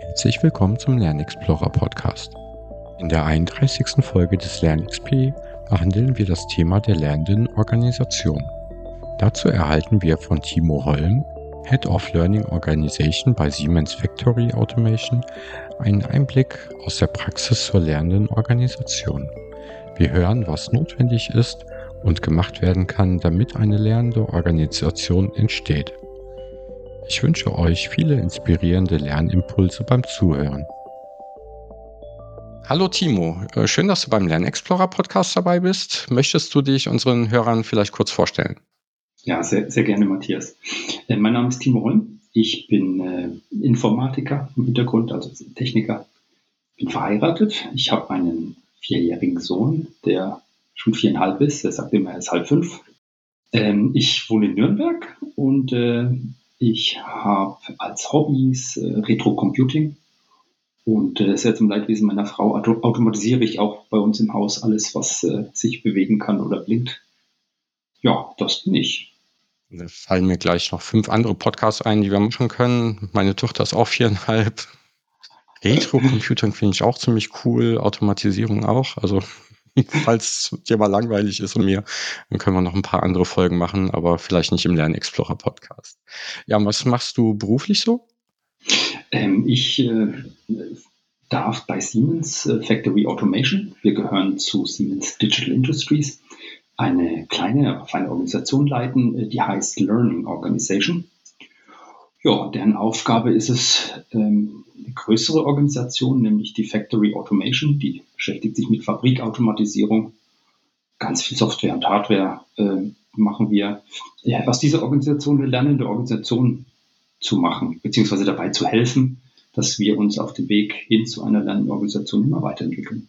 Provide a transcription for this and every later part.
Herzlich willkommen zum Lernexplorer Podcast. In der 31. Folge des LernXP behandeln wir das Thema der lernenden Organisation. Dazu erhalten wir von Timo Holm, Head of Learning Organization bei Siemens Factory Automation, einen Einblick aus der Praxis zur lernenden Organisation. Wir hören, was notwendig ist und gemacht werden kann, damit eine lernende Organisation entsteht. Ich wünsche euch viele inspirierende Lernimpulse beim Zuhören. Hallo Timo, äh, schön, dass du beim Lernexplorer Podcast dabei bist. Möchtest du dich unseren Hörern vielleicht kurz vorstellen? Ja, sehr, sehr gerne, Matthias. Äh, mein Name ist Timo Holm. Ich bin äh, Informatiker im Hintergrund, also Techniker. Bin verheiratet. Ich habe einen vierjährigen Sohn, der schon viereinhalb ist. Er sagt immer, er ist halb fünf. Ähm, ich wohne in Nürnberg und ich habe als Hobbys äh, Retro-Computing und äh, sehr zum Leidwesen meiner Frau auto automatisiere ich auch bei uns im Haus alles, was äh, sich bewegen kann oder blinkt. Ja, das bin ich. Da fallen mir gleich noch fünf andere Podcasts ein, die wir machen können. Meine Tochter ist auch viereinhalb. Retro-Computing finde ich auch ziemlich cool, Automatisierung auch. Also falls dir mal langweilig ist und mir, dann können wir noch ein paar andere Folgen machen, aber vielleicht nicht im Lernexplorer Podcast. Ja, was machst du beruflich so? Ähm, ich äh, darf bei Siemens äh, Factory Automation, wir gehören zu Siemens Digital Industries, eine kleine, feine Organisation leiten, äh, die heißt Learning Organization. Ja, deren Aufgabe ist es, ähm, größere Organisation, nämlich die Factory Automation, die beschäftigt sich mit Fabrikautomatisierung. Ganz viel Software und Hardware äh, machen wir. Ja, aus dieser Organisation eine lernende Organisation zu machen, beziehungsweise dabei zu helfen, dass wir uns auf dem Weg hin zu einer lernenden Organisation immer weiterentwickeln.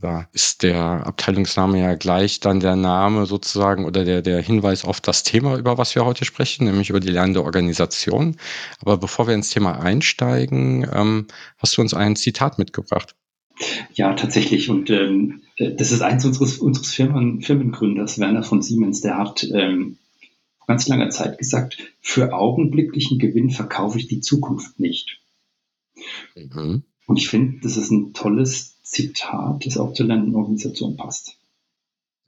Da ist der Abteilungsname ja gleich dann der Name sozusagen oder der, der Hinweis auf das Thema, über was wir heute sprechen, nämlich über die lernende Organisation. Aber bevor wir ins Thema einsteigen, ähm, hast du uns ein Zitat mitgebracht. Ja, tatsächlich. Und ähm, das ist eins unseres, unseres Firmen, Firmengründers, Werner von Siemens. Der hat ähm, vor ganz langer Zeit gesagt, für augenblicklichen Gewinn verkaufe ich die Zukunft nicht. Mhm. Und ich finde, das ist ein tolles Zitat, das auch zur Lernenden passt.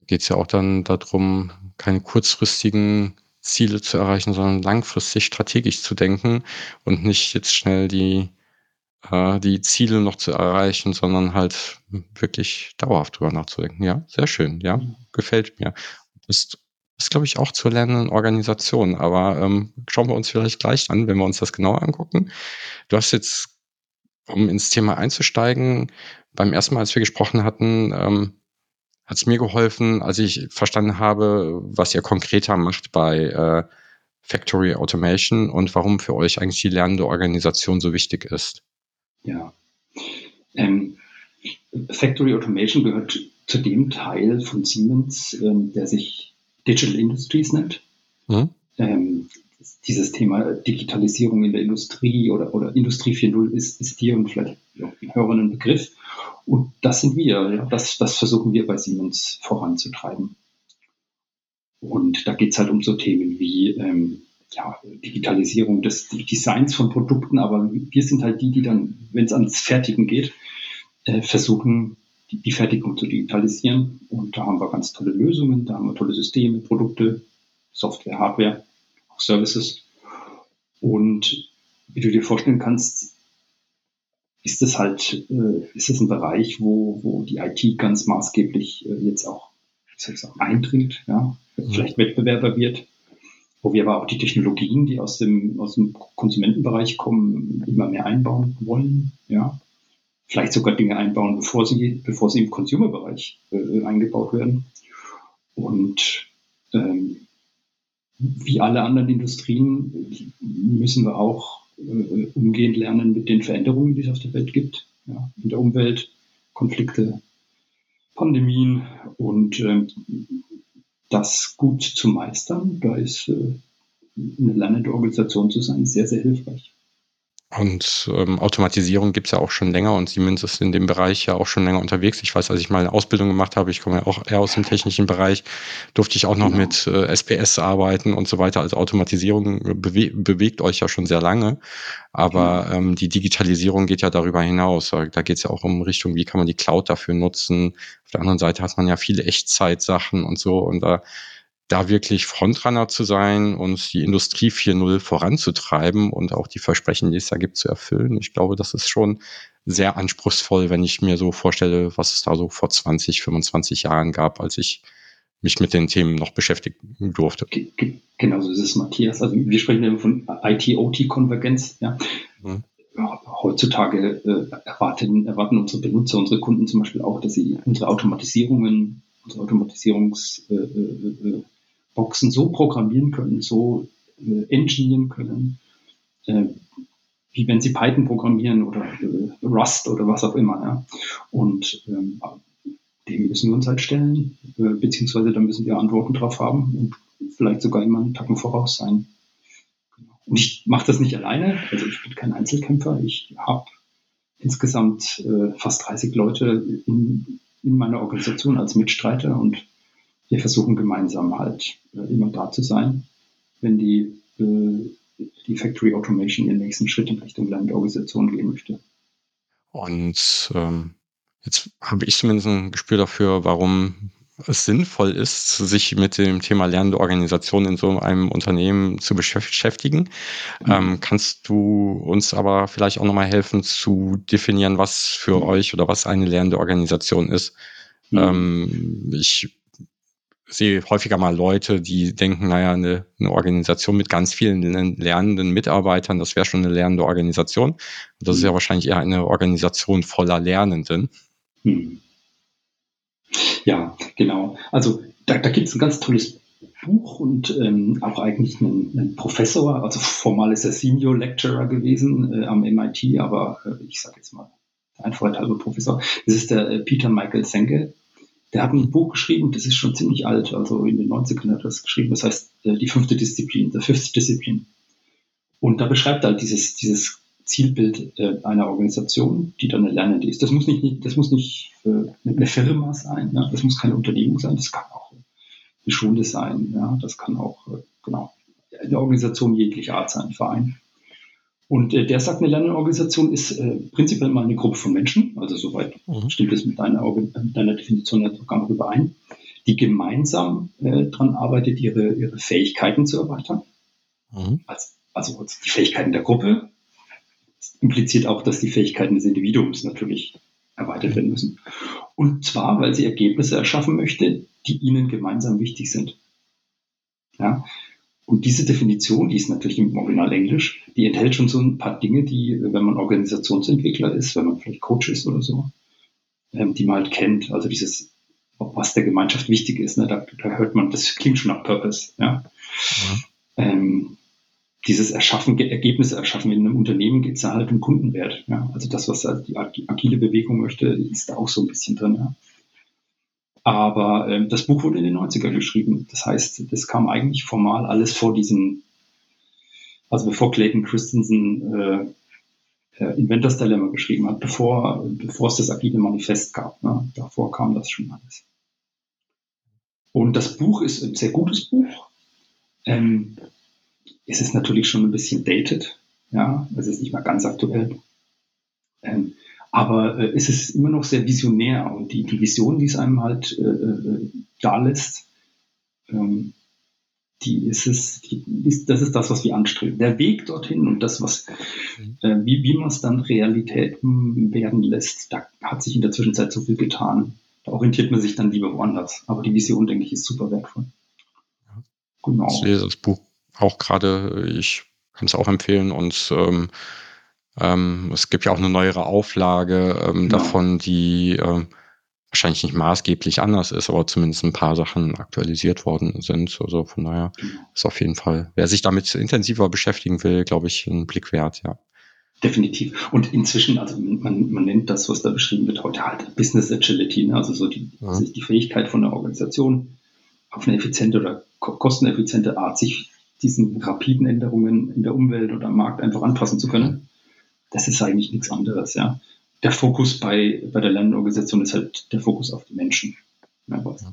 Geht es ja auch dann darum, keine kurzfristigen Ziele zu erreichen, sondern langfristig strategisch zu denken und nicht jetzt schnell die, äh, die Ziele noch zu erreichen, sondern halt wirklich dauerhaft drüber nachzudenken. Ja, sehr schön. Ja, mhm. gefällt mir. Das ist, glaube ich, auch zur lernenden Organisation. Aber ähm, schauen wir uns vielleicht gleich an, wenn wir uns das genauer angucken. Du hast jetzt um ins Thema einzusteigen, beim ersten Mal, als wir gesprochen hatten, ähm, hat es mir geholfen, als ich verstanden habe, was ihr konkreter macht bei äh, Factory Automation und warum für euch eigentlich die lernende Organisation so wichtig ist. Ja. Ähm, Factory Automation gehört zu dem Teil von Siemens, ähm, der sich Digital Industries nennt. Hm? Dieses Thema Digitalisierung in der Industrie oder, oder Industrie 4.0 ist, ist dir und vielleicht auch den Hörern ein Begriff. Und das sind wir, das, das versuchen wir bei Siemens voranzutreiben. Und da geht es halt um so Themen wie ähm, ja, Digitalisierung des Designs von Produkten, aber wir sind halt die, die dann, wenn es ans Fertigen geht, äh, versuchen, die, die Fertigung zu digitalisieren. Und da haben wir ganz tolle Lösungen, da haben wir tolle Systeme, Produkte, Software, Hardware, Services. Und wie du dir vorstellen kannst, ist es halt, äh, ist es ein Bereich, wo, wo die IT ganz maßgeblich äh, jetzt auch soll ich sagen, eindringt, ja, mhm. vielleicht Wettbewerber wird, wo wir aber auch die Technologien, die aus dem, aus dem Konsumentenbereich kommen, immer mehr einbauen wollen, ja. Vielleicht sogar Dinge einbauen, bevor sie, bevor sie im Consumer-Bereich äh, eingebaut werden. Und ähm, wie alle anderen Industrien müssen wir auch äh, umgehen lernen mit den Veränderungen, die es auf der Welt gibt, ja, in der Umwelt, Konflikte, Pandemien und äh, das gut zu meistern. Da ist äh, eine lernende Organisation zu sein sehr, sehr hilfreich. Und ähm, Automatisierung gibt's ja auch schon länger und Siemens ist in dem Bereich ja auch schon länger unterwegs. Ich weiß, als ich mal eine Ausbildung gemacht habe, ich komme ja auch eher aus dem technischen Bereich, durfte ich auch noch genau. mit äh, SPS arbeiten und so weiter. Also Automatisierung bewe bewegt euch ja schon sehr lange, aber genau. ähm, die Digitalisierung geht ja darüber hinaus. Da geht's ja auch um Richtung, wie kann man die Cloud dafür nutzen. Auf der anderen Seite hat man ja viele Echtzeitsachen und so und da da wirklich Frontrunner zu sein und die Industrie 4.0 voranzutreiben und auch die Versprechen, die es da gibt, zu erfüllen. Ich glaube, das ist schon sehr anspruchsvoll, wenn ich mir so vorstelle, was es da so vor 20, 25 Jahren gab, als ich mich mit den Themen noch beschäftigen durfte. Genau so ist es, Matthias. Also wir sprechen ja von IT-OT-Konvergenz. Ja. Mhm. Heutzutage äh, erwarten, erwarten unsere Benutzer, unsere Kunden zum Beispiel auch, dass sie unsere Automatisierungen, unsere Automatisierungs äh, äh, äh Boxen so programmieren können, so äh, engineeren können, äh, wie wenn sie Python programmieren oder äh, Rust oder was auch immer. Ja. Und ähm, dem müssen wir uns halt stellen, äh, beziehungsweise da müssen wir Antworten drauf haben und vielleicht sogar immer einen Tacken voraus sein. Und ich mache das nicht alleine, also ich bin kein Einzelkämpfer. Ich habe insgesamt äh, fast 30 Leute in, in meiner Organisation als Mitstreiter und wir versuchen gemeinsam halt äh, immer da zu sein, wenn die, äh, die Factory Automation ihren nächsten Schritt in Richtung Landorganisation gehen möchte. Und ähm, jetzt habe ich zumindest ein Gespür dafür, warum es sinnvoll ist, sich mit dem Thema lernende Organisation in so einem Unternehmen zu beschäftigen. Mhm. Ähm, kannst du uns aber vielleicht auch nochmal helfen zu definieren, was für mhm. euch oder was eine lernende Organisation ist? Mhm. Ähm, ich sehe häufiger mal Leute, die denken, naja, eine, eine Organisation mit ganz vielen lernenden Mitarbeitern, das wäre schon eine lernende Organisation. Und das ist ja mhm. wahrscheinlich eher eine Organisation voller Lernenden. Hm. Ja, genau. Also da, da gibt es ein ganz tolles Buch und ähm, auch eigentlich einen, einen, Professor, also formal ist er Senior Lecturer gewesen äh, am MIT, aber äh, ich sage jetzt mal ein halber Professor. Das ist der äh, Peter Michael Senke der hat ein Buch geschrieben, das ist schon ziemlich alt, also in den 90ern hat er das geschrieben, das heißt äh, die fünfte Disziplin, der Fifth Discipline. Und da beschreibt er halt dieses, dieses Zielbild äh, einer Organisation, die dann eine lernende ist. Das muss nicht, das muss nicht äh, eine Firma sein, ja? das muss keine Unternehmung sein, das kann auch eine Schule sein, ja? das kann auch genau eine Organisation jeglicher Art sein, ein Verein. Und äh, der sagt, eine Lernorganisation ist äh, prinzipiell mal eine Gruppe von Menschen, also soweit mhm. stimmt es mit deiner, mit deiner Definition sogar noch überein, die gemeinsam äh, daran arbeitet, ihre, ihre Fähigkeiten zu erweitern. Mhm. Also, also die Fähigkeiten der Gruppe das impliziert auch, dass die Fähigkeiten des Individuums natürlich erweitert werden müssen. Und zwar, weil sie Ergebnisse erschaffen möchte, die ihnen gemeinsam wichtig sind. Ja, und diese Definition, die ist natürlich im Original Englisch, die enthält schon so ein paar Dinge, die, wenn man Organisationsentwickler ist, wenn man vielleicht Coach ist oder so, ähm, die man halt kennt. Also dieses, was der Gemeinschaft wichtig ist, ne? da, da hört man, das klingt schon nach Purpose. Ja? ja. Ähm, dieses Erschaffen, Ergebnisse erschaffen in einem Unternehmen geht es ja halt um Kundenwert. Ja? Also das, was halt die agile Bewegung möchte, ist da auch so ein bisschen drin. Ja? Aber äh, das Buch wurde in den 90er geschrieben. Das heißt, das kam eigentlich formal alles vor diesem, also bevor Clayton Christensen äh, äh, Inventors Dilemma geschrieben hat, bevor, bevor es das agile Manifest gab. Ne? Davor kam das schon alles. Und das Buch ist ein sehr gutes Buch. Ähm, es ist natürlich schon ein bisschen dated. Ja, es ist nicht mehr ganz aktuell. Ähm, aber äh, es ist immer noch sehr visionär und die, die Vision, die es einem halt äh, äh, da lässt, ähm, die ist es, die ist, das ist das, was wir anstreben. Der Weg dorthin und das, was, mhm. äh, wie, wie man es dann Realität werden lässt, da hat sich in der Zwischenzeit so viel getan. Da orientiert man sich dann lieber woanders. Aber die Vision, denke ich, ist super wertvoll. Genau. Ich lese das Buch auch gerade, ich kann es auch empfehlen und ähm, ähm, es gibt ja auch eine neuere Auflage ähm, genau. davon, die ähm, wahrscheinlich nicht maßgeblich anders ist, aber zumindest ein paar Sachen aktualisiert worden sind. Also von daher ist auf jeden Fall, wer sich damit intensiver beschäftigen will, glaube ich, ein Blick wert, ja. Definitiv. Und inzwischen, also man, man nennt das, was da beschrieben wird, heute halt Business Agility, ne? also so die, ja. die Fähigkeit von der Organisation auf eine effiziente oder kosteneffiziente Art, sich diesen rapiden Änderungen in der Umwelt oder am Markt einfach anpassen zu können das ist eigentlich nichts anderes, ja. Der Fokus bei, bei der Lernorganisation ist halt der Fokus auf die Menschen. Ja, was,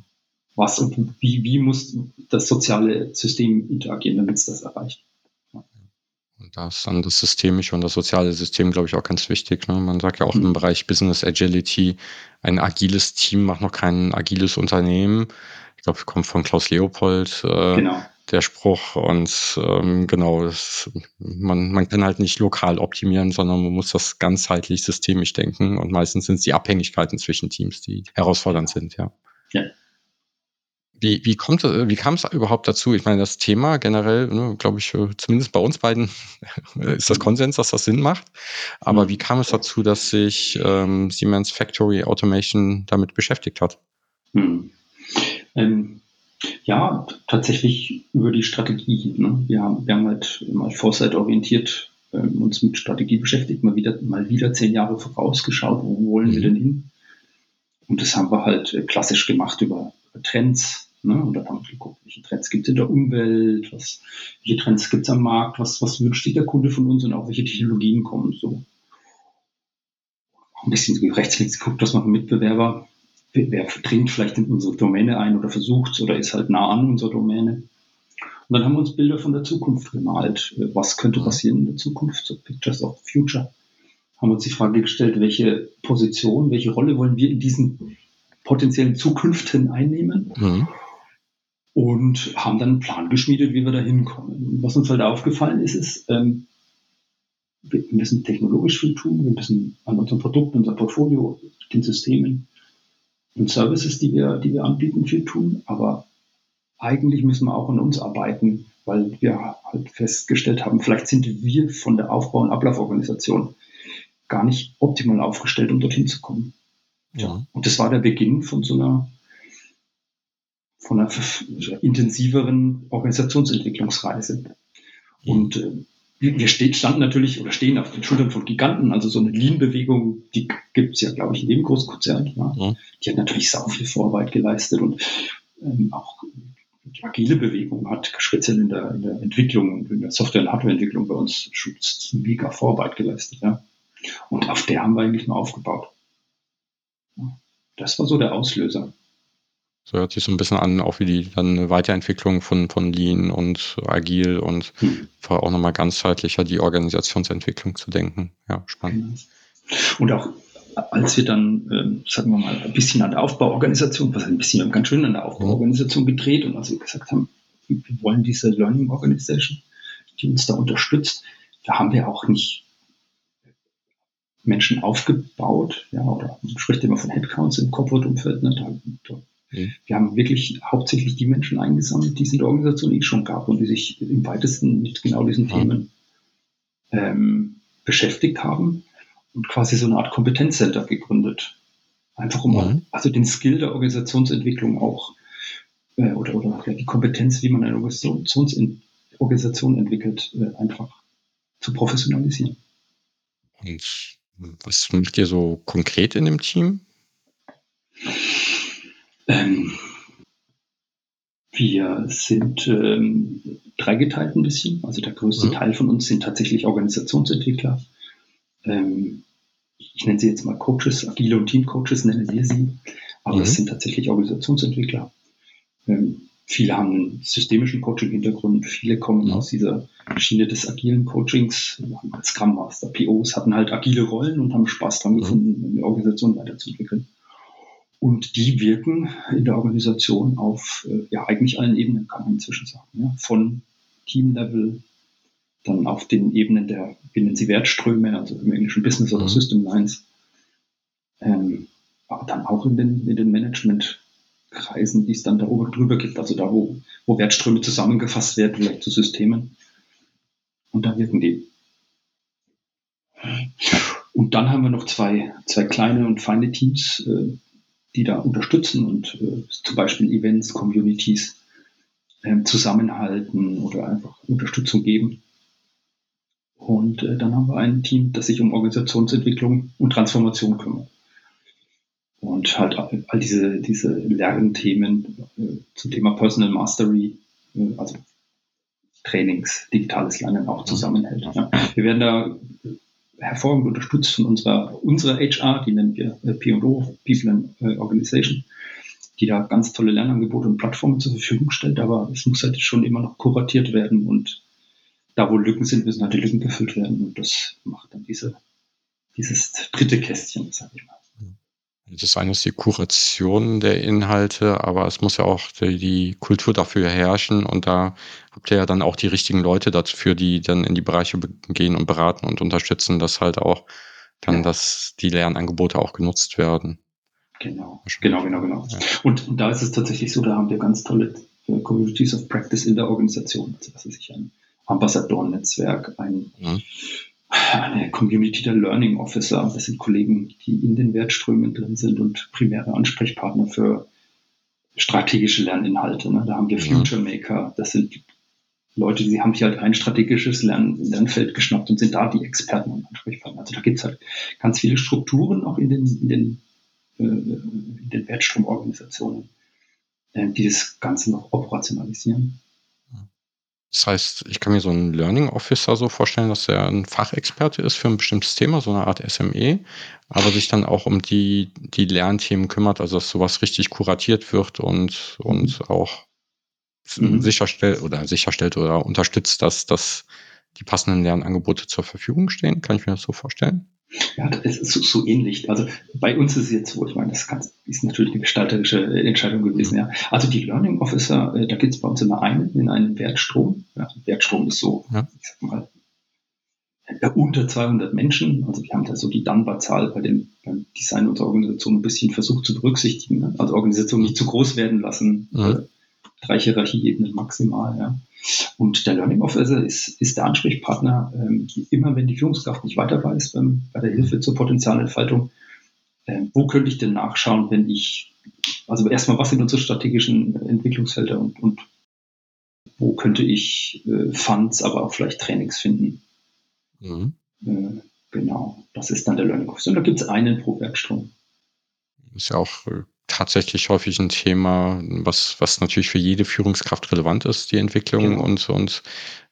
was und wie, wie muss das soziale System interagieren, damit es das erreicht. Und da ist dann das systemische und das soziale System, glaube ich, auch ganz wichtig. Ne? Man sagt ja auch mhm. im Bereich Business Agility, ein agiles Team macht noch kein agiles Unternehmen. Ich glaube, kommt von Klaus Leopold. Äh, genau der Spruch. Und ähm, genau, das, man, man kann halt nicht lokal optimieren, sondern man muss das ganzheitlich systemisch denken. Und meistens sind es die Abhängigkeiten zwischen Teams, die herausfordernd sind, ja. ja. Wie, wie, kommt, wie kam es überhaupt dazu? Ich meine, das Thema generell, ne, glaube ich, zumindest bei uns beiden ist das Konsens, dass das Sinn macht. Aber mhm. wie kam es dazu, dass sich ähm, Siemens Factory Automation damit beschäftigt hat? Hm. Ähm, ja, tatsächlich über die Strategie. Ne? Wir, haben, wir haben halt mal Foresight-orientiert ähm, uns mit Strategie beschäftigt, mal wieder, mal wieder zehn Jahre vorausgeschaut, wo wollen mhm. wir denn hin? Und das haben wir halt äh, klassisch gemacht über, Trends. Ne? Und dann haben wir geguckt, welche Trends gibt es in der Umwelt, was, welche Trends gibt es am Markt, was, was wünscht sich der Kunde von uns und auch welche Technologien kommen. So. Ein bisschen rechts links geguckt, was machen Mitbewerber wer dringt vielleicht in unsere Domäne ein oder versucht oder ist halt nah an unserer Domäne. Und dann haben wir uns Bilder von der Zukunft gemalt. Was könnte passieren in der Zukunft? So Pictures of the Future. Haben uns die Frage gestellt, welche Position, welche Rolle wollen wir in diesen potenziellen Zukünften einnehmen? Mhm. Und haben dann einen Plan geschmiedet, wie wir da hinkommen. Was uns halt aufgefallen ist, ist, ähm, wir müssen technologisch viel tun, wir müssen an unserem Produkt, unser Portfolio, den Systemen und Services, die wir, die wir anbieten, viel tun. Aber eigentlich müssen wir auch an uns arbeiten, weil wir halt festgestellt haben, vielleicht sind wir von der Aufbau- und Ablauforganisation gar nicht optimal aufgestellt, um dorthin zu kommen. Ja. Und das war der Beginn von so einer, von einer intensiveren Organisationsentwicklungsreise. Mhm. Und äh, wir standen natürlich oder stehen auf den Schultern von Giganten. Also so eine Lean-Bewegung, die gibt es ja, glaube ich, in jedem Großkonzern. Ja. Ja. Die hat natürlich sau viel Vorarbeit geleistet und ähm, auch die agile Bewegung hat speziell in der, in der Entwicklung und in der Software- und Hardwareentwicklung bei uns schon mega Vorarbeit geleistet. Ja. Und auf der haben wir eigentlich mal aufgebaut. Das war so der Auslöser. So hört sich so ein bisschen an, auch wie die dann eine Weiterentwicklung von, von Lean und Agil und hm. auch nochmal ganzheitlicher die Organisationsentwicklung zu denken. Ja, spannend. Und auch als wir dann, äh, sagen wir mal, ein bisschen an der Aufbauorganisation, was ein bisschen ganz schön an der Aufbauorganisation gedreht und als wir gesagt haben, wir wollen diese Learning Organization, die uns da unterstützt, da haben wir auch nicht Menschen aufgebaut, ja, oder man spricht immer von Headcounts im Corporate-Umfeld, ne, da, da Mhm. Wir haben wirklich hauptsächlich die Menschen eingesammelt, die es in der Organisation eh schon gab und die sich im weitesten mit genau diesen mhm. Themen ähm, beschäftigt haben und quasi so eine Art Kompetenzcenter gegründet. Einfach um mhm. also den Skill der Organisationsentwicklung auch äh, oder, oder ja, die Kompetenz, wie man eine Organisations Organisation entwickelt, äh, einfach zu professionalisieren. Und was macht ihr so konkret in dem Team? Ähm, wir sind ähm, dreigeteilt ein bisschen. Also der größte mhm. Teil von uns sind tatsächlich Organisationsentwickler. Ähm, ich nenne sie jetzt mal Coaches, agile und Teamcoaches nennen wir sie. Aber mhm. es sind tatsächlich Organisationsentwickler. Ähm, viele haben einen systemischen Coaching-Hintergrund, viele kommen mhm. aus dieser Schiene des agilen Coachings. Scrum Master, POs hatten halt agile Rollen und haben Spaß daran mhm. gefunden, eine Organisation weiterzuentwickeln. Und die wirken in der Organisation auf äh, ja eigentlich allen Ebenen, kann man inzwischen sagen. Ja? Von Teamlevel, dann auf den Ebenen der, wie nennen sie Wertströme, also im englischen Business oder mhm. System Lines. Ähm, aber dann auch in den, in den Managementkreisen, die es dann darüber drüber gibt, also da, wo, wo Wertströme zusammengefasst werden, vielleicht zu Systemen. Und da wirken die. Und dann haben wir noch zwei, zwei kleine und feine Teams, äh, die da unterstützen und äh, zum Beispiel Events, Communities äh, zusammenhalten oder einfach Unterstützung geben. Und äh, dann haben wir ein Team, das sich um Organisationsentwicklung und Transformation kümmert. Und halt all diese, diese Lernthemen äh, zum Thema Personal Mastery, äh, also Trainings, digitales Lernen auch zusammenhält. Ja. Wir werden da hervorragend unterstützt von unserer, unserer HR, die nennen wir äh, P&O, People and äh, Organization, die da ganz tolle Lernangebote und Plattformen zur Verfügung stellt, aber es muss halt schon immer noch kuratiert werden und da, wo Lücken sind, müssen halt die Lücken gefüllt werden und das macht dann diese, dieses dritte Kästchen, sag ich mal. Das eine ist die Kuration der Inhalte, aber es muss ja auch die, die Kultur dafür herrschen und da habt ihr ja dann auch die richtigen Leute dafür, die dann in die Bereiche gehen und beraten und unterstützen, dass halt auch dann, ja. dass die Lernangebote auch genutzt werden. Genau, genau, genau, genau. Ja. Und, und, da ist es tatsächlich so, da haben wir ganz tolle äh, Communities of Practice in der Organisation. Also das ist sich ein Ambassadorennetzwerk, ein, mhm eine Community der Learning Officer. Das sind Kollegen, die in den Wertströmen drin sind und primäre Ansprechpartner für strategische Lerninhalte. Ne? Da haben wir Future Maker. Das sind Leute, die haben sich halt ein strategisches Lern Lernfeld geschnappt und sind da die Experten und Ansprechpartner. Also da gibt es halt ganz viele Strukturen auch in den, in den, äh, in den Wertstromorganisationen, äh, die das Ganze noch operationalisieren. Das heißt, ich kann mir so einen Learning Officer so vorstellen, dass er ein Fachexperte ist für ein bestimmtes Thema, so eine Art SME, aber sich dann auch um die, die Lernthemen kümmert, also dass sowas richtig kuratiert wird und, und mhm. auch mhm. sicherstellt oder sicherstellt oder unterstützt, dass, dass die passenden Lernangebote zur Verfügung stehen. Kann ich mir das so vorstellen? Ja, das ist so, so, ähnlich. Also bei uns ist es jetzt so, ich meine, das ist natürlich eine gestalterische Entscheidung gewesen, ja. Also die Learning Officer, äh, da gibt es bei uns immer einen in einem Wertstrom. Ja, Wertstrom ist so, ja. ich sag mal, äh, unter 200 Menschen. Also wir haben da so die Dunbar-Zahl bei dem beim Design unserer Organisation ein bisschen versucht zu berücksichtigen. Ne? Also Organisation nicht zu groß werden lassen. Mhm. Drei Hierarchieebenen maximal, ja. Und der Learning Officer ist, ist der Ansprechpartner, ähm, immer wenn die Führungskraft nicht weiter weiß beim, bei der Hilfe zur Potenzialentfaltung, äh, wo könnte ich denn nachschauen, wenn ich, also erstmal, was sind unsere strategischen Entwicklungsfelder und, und wo könnte ich äh, Funds, aber auch vielleicht Trainings finden. Mhm. Äh, genau, das ist dann der Learning Officer. Und da gibt es einen pro Werkstrom. Ist ja auch äh, tatsächlich häufig ein Thema, was, was natürlich für jede Führungskraft relevant ist, die Entwicklung genau. und, und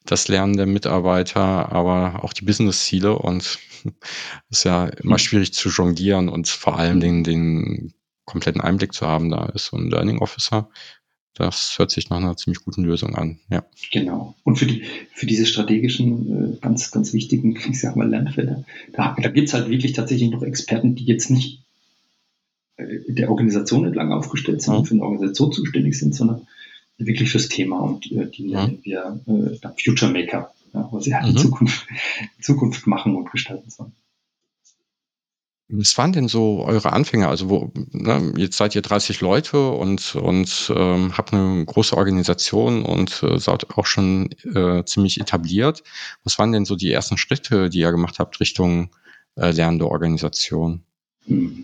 das Lernen der Mitarbeiter, aber auch die Business-Ziele und ist ja immer mhm. schwierig zu jonglieren und vor allem mhm. den, den kompletten Einblick zu haben. Da ist so ein Learning Officer. Das hört sich nach einer ziemlich guten Lösung an, ja. Genau. Und für die, für diese strategischen, äh, ganz, ganz wichtigen, ich sag mal, Lernfelder, da, da gibt es halt wirklich tatsächlich noch Experten, die jetzt nicht der Organisation entlang aufgestellt sind, mhm. für eine Organisation zuständig sind, sondern wirklich fürs Thema und äh, die nennen mhm. wir äh, Future Maker, ja, was sie halt mhm. in, Zukunft, in Zukunft machen und gestalten sollen. Was waren denn so eure Anfänge? Also wo, ne, jetzt seid ihr 30 Leute und, und ähm, habt eine große Organisation und äh, seid auch schon äh, ziemlich etabliert. Was waren denn so die ersten Schritte, die ihr gemacht habt Richtung äh, lernende Organisation? Hm.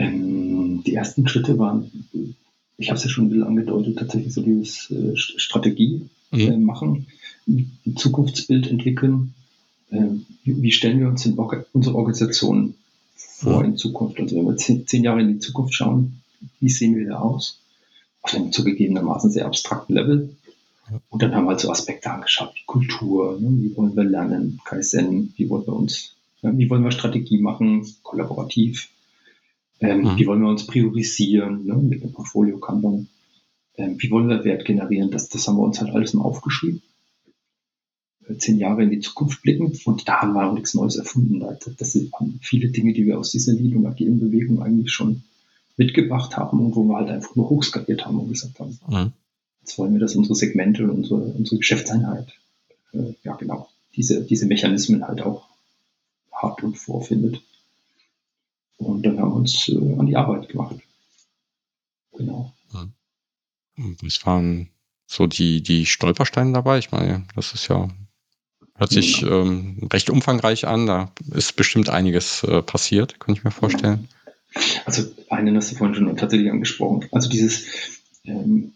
Ähm, die ersten Schritte waren, ich habe es ja schon ein bisschen angedeutet, tatsächlich so dieses äh, Strategie mhm. äh, machen, ein Zukunftsbild entwickeln. Äh, wie, wie, stellen wir uns in unsere Organisation vor mhm. in Zukunft? Also wenn wir zehn, zehn, Jahre in die Zukunft schauen, wie sehen wir da aus? Auf einem zugegebenermaßen sehr abstrakten Level. Und dann haben wir halt so Aspekte angeschaut, wie Kultur, ne? wie wollen wir lernen, Kaizen, wie wollen wir uns, ja, wie wollen wir Strategie machen, kollaborativ, ähm, mhm. Wie wollen wir uns priorisieren ne, mit einem Portfolio Kanban? Ähm, wie wollen wir Wert generieren? Das, das haben wir uns halt alles mal aufgeschrieben. Äh, zehn Jahre in die Zukunft blicken und da haben wir auch nichts Neues erfunden. Das sind viele Dinge, die wir aus dieser Lean- und agilen Bewegung eigentlich schon mitgebracht haben und wo wir halt einfach nur hochskaliert haben und gesagt haben, mhm. jetzt wollen wir, dass unsere Segmente und unsere, unsere Geschäftseinheit, äh, ja genau, diese, diese Mechanismen halt auch hat und vorfindet. Und dann haben wir uns äh, an die Arbeit gemacht. Genau. Es waren so die, die Stolpersteine dabei. Ich meine, das ist ja, hört sich ja. ähm, recht umfangreich an. Da ist bestimmt einiges äh, passiert, könnte ich mir vorstellen. Also einen hast du vorhin schon tatsächlich angesprochen. Also dieses, ähm,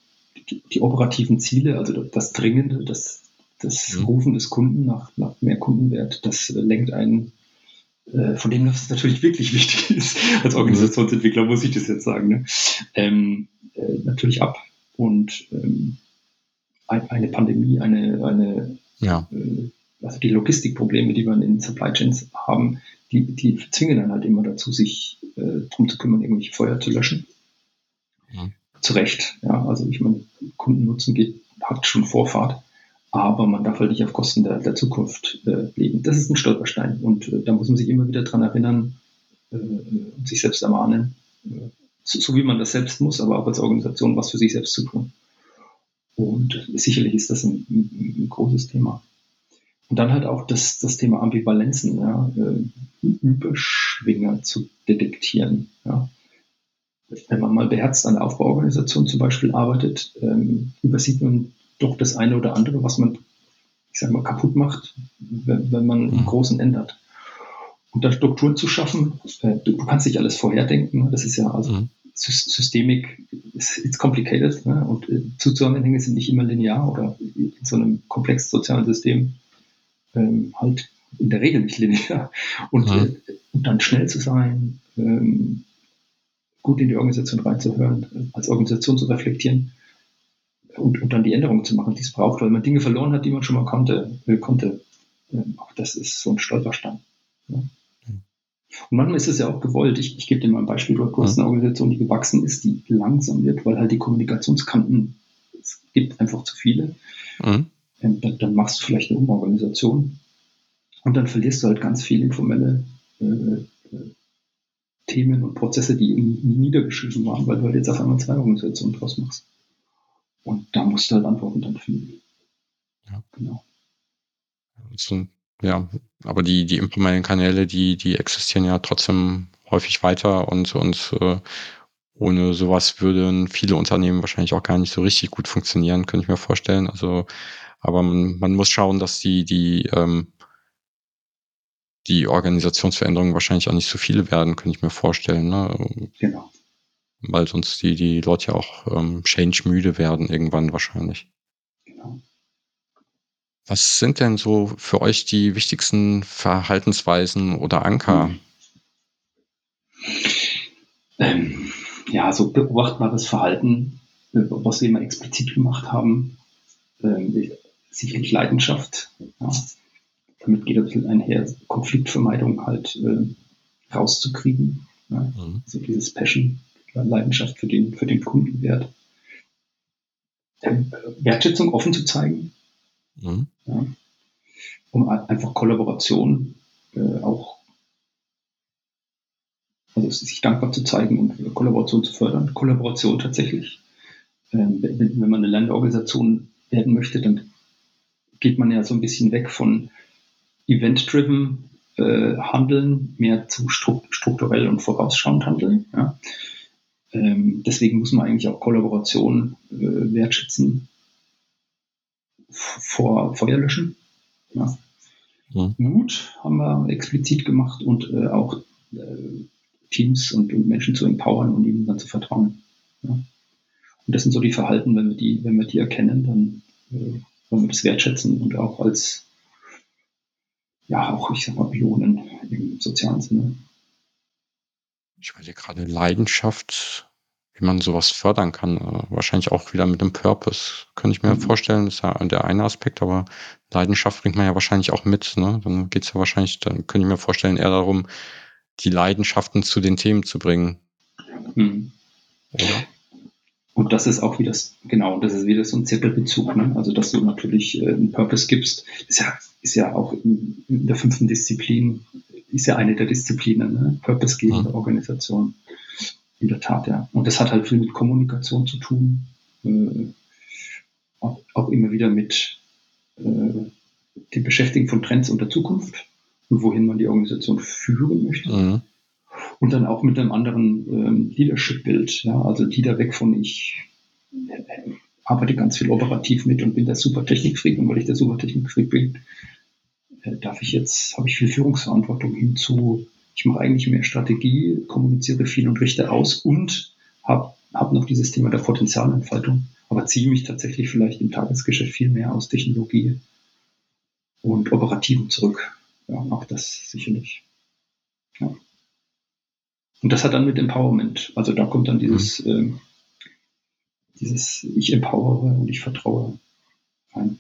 die, die, operativen Ziele, also das Dringende, das, das mhm. Rufen des Kunden nach, nach mehr Kundenwert, das lenkt einen von dem das natürlich wirklich wichtig ist. Als Organisationsentwickler muss ich das jetzt sagen. Ne? Ähm, äh, natürlich ab. Und ähm, ein, eine Pandemie, eine, eine, ja. äh, also die Logistikprobleme, die wir in Supply Chains haben, die, die zwingen dann halt immer dazu, sich äh, darum zu kümmern, irgendwelche Feuer zu löschen. Mhm. Zu Recht, ja. Also ich meine, Kundennutzen geht, hat schon Vorfahrt, aber man darf halt nicht auf Kosten der, der Zukunft äh, leben. Das ist ein Stolperstein und äh, da muss man sich immer wieder dran erinnern äh, und sich selbst ermahnen, äh, so, so, wie man das selbst muss, aber auch als Organisation was für sich selbst zu tun. Und sicherlich ist das ein, ein, ein großes Thema. Und dann halt auch das, das Thema Ambivalenzen, ja, äh, Überschwinger zu detektieren. Ja. Wenn man mal beherzt an der Aufbauorganisation zum Beispiel arbeitet, ähm, übersieht man doch das eine oder andere, was man, ich sage mal, kaputt macht, wenn, wenn man im mhm. Großen ändert. Und da Strukturen zu schaffen, äh, du, du, kannst nicht alles vorherdenken, ne? das ist ja also mhm. Systemik, it's complicated ne? und äh, Zusammenhänge sind nicht immer linear oder in so einem komplexen sozialen System ähm, halt in der Regel nicht linear. Und, mhm. äh, und dann schnell zu sein, ähm, gut in die Organisation reinzuhören, als Organisation zu reflektieren und, und dann die Änderungen zu machen, die es braucht, weil man Dinge verloren hat, die man schon mal konnte. Konnte. Ähm, auch das ist so ein Stolperstein. Ja. Mhm. Und manchmal ist es ja auch gewollt. Ich, ich gebe dir mal ein Beispiel. Du hast eine Organisation, die gewachsen ist, die langsam wird, weil halt die Kommunikationskanten, es gibt einfach zu viele. Mhm dann, dann, machst du vielleicht eine Umorganisation und dann verlierst du halt ganz viel informelle äh, äh, Themen und Prozesse, die nie niedergeschrieben waren, weil du halt jetzt auf einmal zwei Organisationen draus machst. Und da musst du halt Antworten dann finden. Ja. Genau. Also, ja, aber die, die informellen Kanäle, die, die existieren ja trotzdem häufig weiter und, und äh, ohne sowas würden viele Unternehmen wahrscheinlich auch gar nicht so richtig gut funktionieren, könnte ich mir vorstellen. Also aber man, man muss schauen, dass die, die, ähm, die Organisationsveränderungen wahrscheinlich auch nicht so viele werden, könnte ich mir vorstellen. Ne? Genau. Weil sonst die, die Leute ja auch ähm, change müde werden irgendwann wahrscheinlich. Genau. Was sind denn so für euch die wichtigsten Verhaltensweisen oder Anker? Hm. Ähm, ja, so beobachtbares Verhalten, äh, was wir immer explizit gemacht haben. Ähm, sicherlich Leidenschaft. Ja. Damit geht ein bisschen einher, Konfliktvermeidung halt äh, rauszukriegen. Ja. Mhm. Also dieses Passion, Leidenschaft für den, für den Kundenwert. Ähm, Wertschätzung offen zu zeigen. Mhm. Ja. Um einfach Kollaboration äh, auch also sich dankbar zu zeigen und Kollaboration zu fördern. Kollaboration tatsächlich. Ähm, wenn, wenn man eine Landorganisation werden möchte, dann geht man ja so ein bisschen weg von event-driven äh, Handeln mehr zu strukturell und vorausschauend Handeln. Ja. Ähm, deswegen muss man eigentlich auch Kollaboration äh, wertschätzen vor Feuer löschen. Ja. Ja. Mut haben wir explizit gemacht und äh, auch äh, Teams und, und, Menschen zu empowern und ihnen dann zu vertrauen. Ja. Und das sind so die Verhalten, wenn wir die, wenn wir die erkennen, dann äh, wollen wir das wertschätzen und auch als, ja, auch, ich sag mal, belohnen im sozialen Sinne. Ich meine gerade Leidenschaft, wie man sowas fördern kann. Äh, wahrscheinlich auch wieder mit einem Purpose, könnte ich mir mhm. vorstellen. Das ist ja der eine Aspekt, aber Leidenschaft bringt man ja wahrscheinlich auch mit. Ne? Dann geht es ja wahrscheinlich, dann könnte ich mir vorstellen, eher darum, die Leidenschaften zu den Themen zu bringen. Mhm. Oder? Und das ist auch wieder, genau, das ist wieder so ein Zirkelbezug, ne? Also, dass du natürlich äh, einen Purpose gibst, ist ja, ist ja auch in, in der fünften Disziplin, ist ja eine der Disziplinen, ne? Purpose-gebende mhm. Organisation. In der Tat, ja. Und das hat halt viel mit Kommunikation zu tun, äh, auch, auch, immer wieder mit äh, dem Beschäftigen von Trends und der Zukunft und wohin man die Organisation führen möchte. Mhm und dann auch mit einem anderen ähm, Leadership-Bild. Ja? Also die da weg von ich äh, arbeite ganz viel operativ mit und bin der super Technikfreak und weil ich der super Technikfreak bin, darf ich jetzt, habe ich viel Führungsverantwortung hinzu, ich mache eigentlich mehr Strategie, kommuniziere viel und richte aus und habe hab noch dieses Thema der Potenzialentfaltung, aber ziehe mich tatsächlich vielleicht im Tagesgeschäft viel mehr aus Technologie und Operativen zurück. Ja, auch das sicherlich. Ja. Und das hat dann mit Empowerment, also da kommt dann dieses, mhm. äh, dieses ich empowere und ich vertraue rein.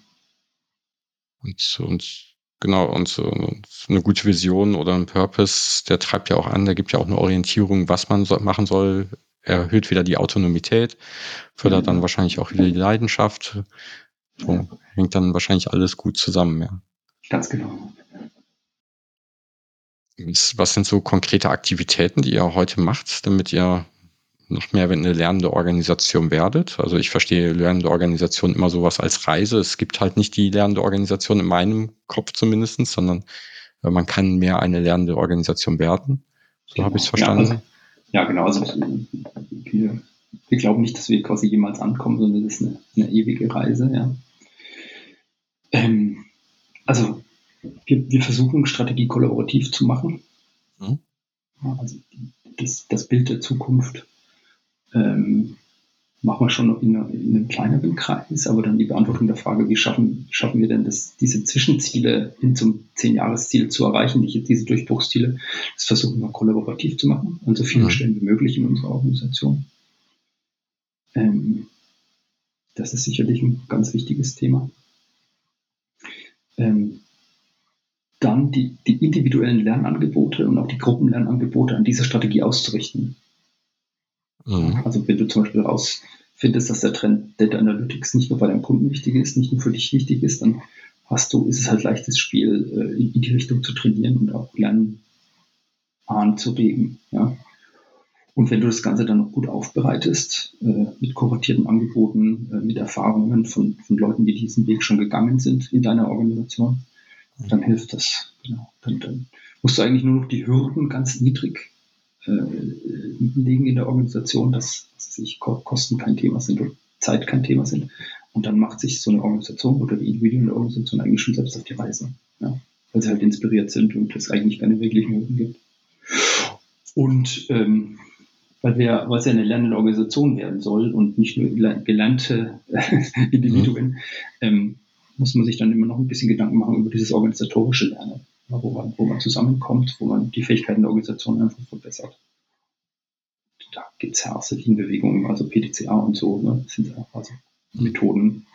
Und, und Genau, und, und eine gute Vision oder ein Purpose, der treibt ja auch an, der gibt ja auch eine Orientierung, was man so, machen soll, erhöht wieder die Autonomität, fördert dann wahrscheinlich auch wieder die Leidenschaft. So hängt dann wahrscheinlich alles gut zusammen, ja. Ganz genau. Was sind so konkrete Aktivitäten, die ihr heute macht, damit ihr noch mehr eine lernende Organisation werdet? Also ich verstehe lernende Organisation immer sowas als Reise. Es gibt halt nicht die lernende Organisation in meinem Kopf zumindest, sondern äh, man kann mehr eine lernende Organisation werden. So genau. habe ich es verstanden. Ja, also, ja, genau. Also wir, wir, glauben nicht, dass wir quasi jemals ankommen, sondern es ist eine, eine ewige Reise. Ja. Ähm, also wir, wir versuchen Strategie kollaborativ zu machen. Mhm. Also das, das Bild der Zukunft ähm, machen wir schon in, in, einem kleineren Kreis, aber dann die Beantwortung der Frage, wie schaffen, schaffen wir denn das, diese Zwischenziele hin zum Zehn-Jahres-Ziel zu erreichen, die, diese Durchbruchsziele, das versuchen wir kollaborativ zu machen, an so vielen mhm. Stellen wie möglich in unserer Organisation. Ähm, das ist sicherlich ein ganz wichtiges Thema. Ähm, dann die, die individuellen Lernangebote und auch die Gruppenlernangebote an dieser Strategie auszurichten. Mhm. Also wenn du zum Beispiel rausfindest, dass der Trend Data Analytics nicht nur bei deinem Kunden wichtig ist, nicht nur für dich wichtig ist, dann hast du, ist es halt leichtes Spiel, äh, in die Richtung zu trainieren und auch Lernen anzuregen. Ja. Und wenn du das Ganze dann noch gut aufbereitest, äh, mit kuratierten Angeboten, äh, mit Erfahrungen von, von Leuten, die diesen Weg schon gegangen sind in deiner Organisation, mhm. dann hilft das. Genau. Dann, dann musst du eigentlich nur noch die Hürden ganz niedrig äh, legen in der Organisation, dass, sich Kosten kein Thema sind und Zeit kein Thema sind. Und dann macht sich so eine Organisation oder die Individuen in der Organisation eigentlich schon selbst auf die Reise. Ja? Weil sie halt inspiriert sind und es eigentlich keine wirklichen Hürden gibt. Und ähm, weil, wir, weil es ja eine lernende Organisation werden soll und nicht nur gelernte Individuen, mhm. ähm, muss man sich dann immer noch ein bisschen Gedanken machen über dieses organisatorische Lernen wo man, wo man zusammenkommt, wo man die Fähigkeiten der Organisation einfach verbessert. Da gibt es ja auch Bewegungen, also PDCA und so, ne? das sind ja also Methoden,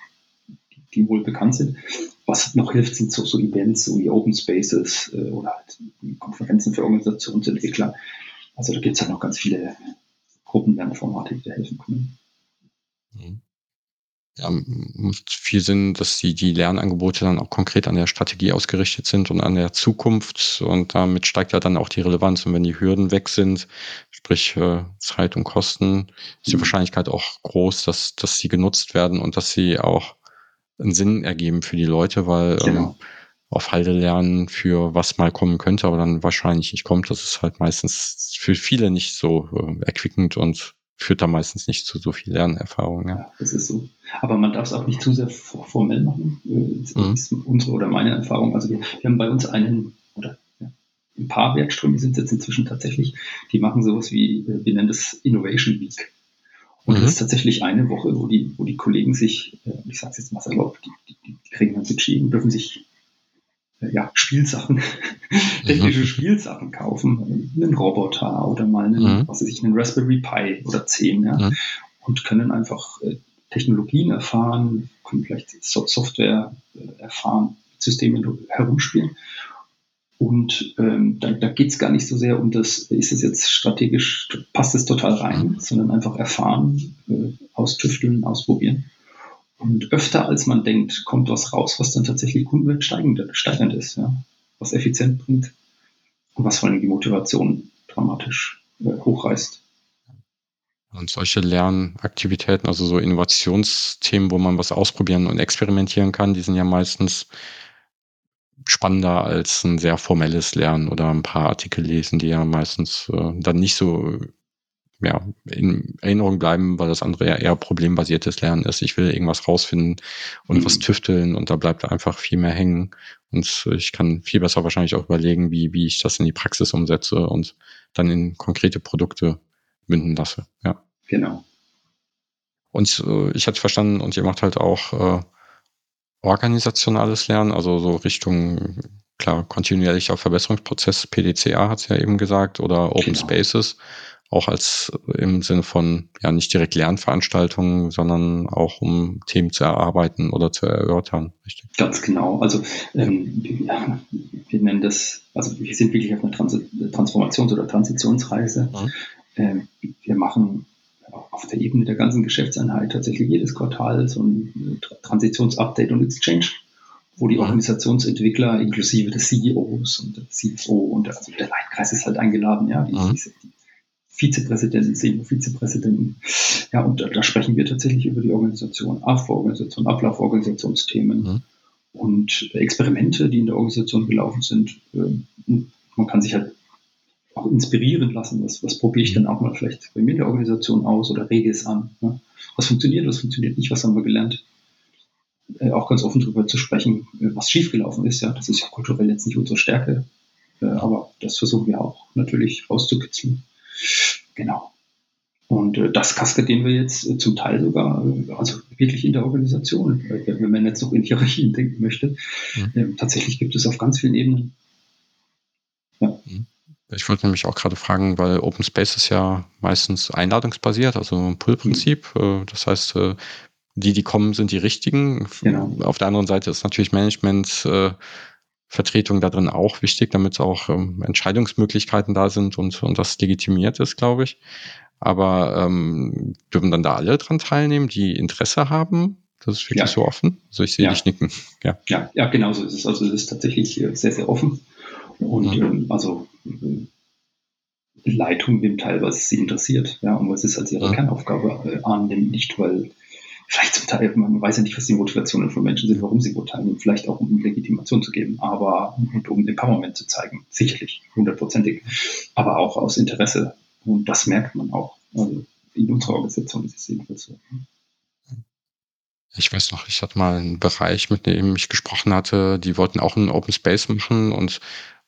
die, die, wohl bekannt sind. Was noch hilft, sind so, so Events, so wie Open Spaces äh, oder halt Konferenzen für Organisationsentwickler. Also da gibt es ja noch ganz viele Gruppenlernformate, die da helfen können. Mhm ja, macht viel Sinn, dass die, die Lernangebote dann auch konkret an der Strategie ausgerichtet sind und an der Zukunft. Und damit steigt ja dann auch die Relevanz. Und wenn die Hürden weg sind, sprich äh, Zeit und Kosten, ist die mhm. Wahrscheinlichkeit auch groß, dass, dass sie genutzt werden und dass sie auch einen Sinn ergeben für die Leute, weil ähm, genau. ähm, auf Halde lernen für was mal kommen könnte, aber dann wahrscheinlich nicht kommt. Das ist halt meistens für viele nicht so äh, erquickend und führt da meistens nicht zu so viel Lernerfahrung. Ja. ja das ist so. Aber man darf es auch nicht zu sehr formell machen. Das mhm. ist unsere oder meine Erfahrung. Also wir, wir haben bei uns einen oder ein paar Werkströme sind jetzt inzwischen tatsächlich, die machen sowas wie, äh, wir nennen das Innovation Week. Und mhm. das ist tatsächlich eine Woche, wo die, wo die Kollegen sich, äh, ich sage es jetzt mal salopp, die, die, die kriegen ein Budget und dürfen sich äh, ja, Spielsachen, technische mhm. Spielsachen kaufen, einen Roboter oder mal einen, mhm. was weiß ich, einen Raspberry Pi oder 10, ja, mhm. und können einfach äh, Technologien erfahren, können vielleicht Software äh, erfahren, Systeme herumspielen. Und ähm, da, da geht es gar nicht so sehr um das, ist es jetzt strategisch, passt es total rein, mhm. sondern einfach erfahren, äh, austüfteln, ausprobieren. Und öfter als man denkt, kommt was raus, was dann tatsächlich Kundenwert steigend, steigernd ist, ja? was effizient bringt und was vor allem die Motivation dramatisch äh, hochreißt. Und solche Lernaktivitäten, also so Innovationsthemen, wo man was ausprobieren und experimentieren kann, die sind ja meistens spannender als ein sehr formelles Lernen oder ein paar Artikel lesen, die ja meistens äh, dann nicht so ja, in Erinnerung bleiben, weil das andere ja eher problembasiertes Lernen ist. Ich will irgendwas rausfinden und mhm. was tüfteln und da bleibt einfach viel mehr hängen. Und ich kann viel besser wahrscheinlich auch überlegen, wie, wie ich das in die Praxis umsetze und dann in konkrete Produkte münden lasse. Ja. Genau. Und äh, ich hatte verstanden, und ihr macht halt auch äh, organisationales Lernen, also so Richtung, klar, kontinuierlicher Verbesserungsprozess, PDCA hat es ja eben gesagt, oder Open genau. Spaces. auch als im Sinne von ja nicht direkt Lernveranstaltungen, sondern auch um Themen zu erarbeiten oder zu erörtern. Richtig? Ganz genau. Also ähm, ja, wir nennen das, also wir sind wirklich auf einer Trans Transformations- oder Transitionsreise. Mhm. Ähm, wir machen auf der Ebene der ganzen Geschäftseinheit tatsächlich jedes Quartal so ein Transitionsupdate und Exchange wo die. Organisationsentwickler inklusive des CEOs und des CFO und also der Leitkreis ist halt eingeladen, ja, die, mhm. die, die Vizepräsidenten, CEO-Vizepräsidenten. Ja, und da, da, sprechen wir tatsächlich über die Organisation, Aufbauorganisation, Ablauforganisationsthemen mhm. und Experimente, die in der Organisation gelaufen sind. Ähm, man kann sich halt auch inspirieren lassen. Was, was probiere ich dann auch mal vielleicht bei mir in der Organisation aus oder rege es an? Ne? Was funktioniert, was funktioniert nicht, was haben wir gelernt? Äh, auch ganz offen darüber zu sprechen, äh, was schiefgelaufen ist. Ja, das ist ja kulturell jetzt nicht unsere Stärke, äh, aber das versuchen wir auch natürlich rauszukitzeln. Genau. Und äh, das kaskadieren wir jetzt äh, zum Teil sogar, äh, also wirklich in der Organisation, wenn man jetzt noch in Hierarchien denken möchte. Mhm. tatsächlich gibt es auf ganz vielen Ebenen. Ja. Mhm. Ich wollte nämlich auch gerade fragen, weil Open Space ist ja meistens einladungsbasiert, also ein Pull-Prinzip. Mhm. Das heißt, die, die kommen, sind die richtigen. Genau. Auf der anderen Seite ist natürlich Management äh, Vertretung da drin auch wichtig, damit auch ähm, Entscheidungsmöglichkeiten da sind und, und das legitimiert ist, glaube ich. Aber ähm, dürfen dann da alle dran teilnehmen, die Interesse haben? Das ist wirklich ja. so offen. Also ich sehe ja. dich nicken. Ja. ja, ja, genau so ist es. Also es ist tatsächlich äh, sehr, sehr offen. Und mhm. also Leitung nimmt teil, was sie interessiert, ja, und was ist als ihre mhm. Kernaufgabe äh, annimmt, nicht weil vielleicht zum Teil, man weiß ja nicht, was die Motivationen von Menschen sind, warum sie wo teilnehmen, vielleicht auch um Legitimation zu geben, aber und um Empowerment zu zeigen, sicherlich, hundertprozentig, aber auch aus Interesse. Und das merkt man auch. Also in unserer Organisation ist es jedenfalls so. Ich weiß noch, ich hatte mal einen Bereich, mit dem ich gesprochen hatte, die wollten auch einen Open Space machen und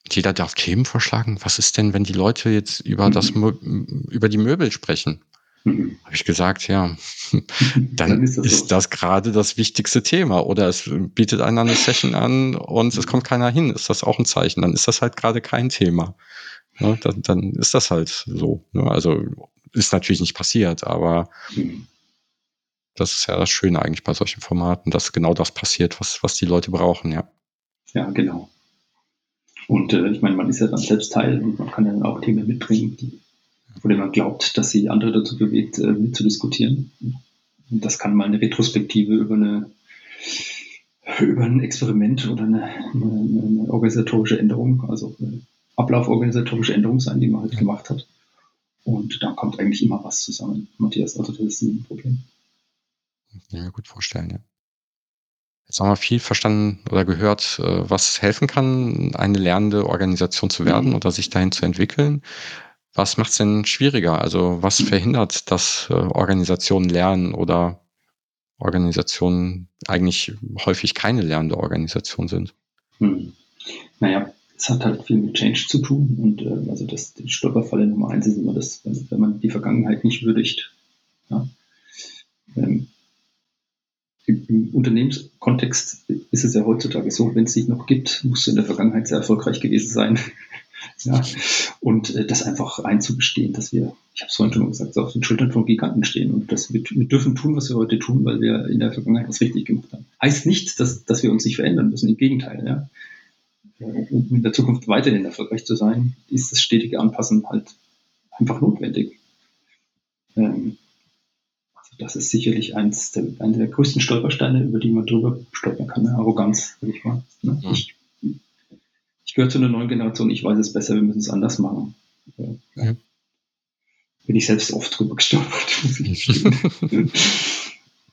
jeder darf Themen vorschlagen. Was ist denn, wenn die Leute jetzt über mhm. das über die Möbel sprechen? Mhm. Habe ich gesagt, ja, dann, ist das, ist das gerade das wichtigste Thema. Oder es bietet einer eine Session an und es kommt keiner hin. Ist das auch ein Zeichen? Dann ist das halt gerade kein Thema. Ja, dann, dann ist das halt so. Ne? Also ist natürlich nicht passiert, aber mhm. das ist ja das Schöne eigentlich bei solchen Formaten, dass genau das passiert, was, was die Leute brauchen, ja. Ja, genau. Und äh, ich meine, man ist ja dann selbst Teil und man kann ja dann auch Themen mitbringen, die von dem man glaubt, dass sie andere dazu bewegt, äh, mitzudiskutieren. Und das kann mal eine Retrospektive über eine über ein Experiment oder eine, eine, eine organisatorische Änderung, also eine ablauforganisatorische Änderung sein, die man halt gemacht hat. Und da kommt eigentlich immer was zusammen, Matthias. Also das ist ein Problem. Kann ich mir gut vorstellen, ja. Jetzt haben wir viel verstanden oder gehört, äh, was helfen kann, eine lernende Organisation zu werden mhm. oder sich dahin zu entwickeln. Was macht es denn schwieriger? Also was verhindert, dass äh, Organisationen lernen oder Organisationen eigentlich häufig keine lernende Organisation sind? Hm. Naja, es hat halt viel mit Change zu tun und äh, also das, die Stolperfalle Nummer eins ist immer das, wenn man die Vergangenheit nicht würdigt. Ja. Ähm, im, Unternehmenskontext ist es ja heutzutage so, wenn es sich noch gibt, musst du in der Vergangenheit sehr erfolgreich gewesen sein, ja, und äh, das einfach einzugestehen, dass wir, ich habe es vorhin schon gesagt, auf den Schultern von Giganten stehen und dass wir, wir dürfen tun, was wir heute tun, weil wir in der Vergangenheit was richtig gemacht haben. Heißt nicht, dass, dass wir uns nicht verändern müssen, im Gegenteil. Ja. Um in der Zukunft weiterhin erfolgreich zu sein, ist das stetige Anpassen halt einfach notwendig. Ähm, das ist sicherlich eins der, einer der größten Stolpersteine, über die man drüber stolpern kann. Ne? Arroganz, sag ich mal. Ne? Ja. Ich ich gehöre zu einer neuen Generation, ich weiß es besser, wir müssen es anders machen. Ja. Bin ich selbst oft drüber gestolpert.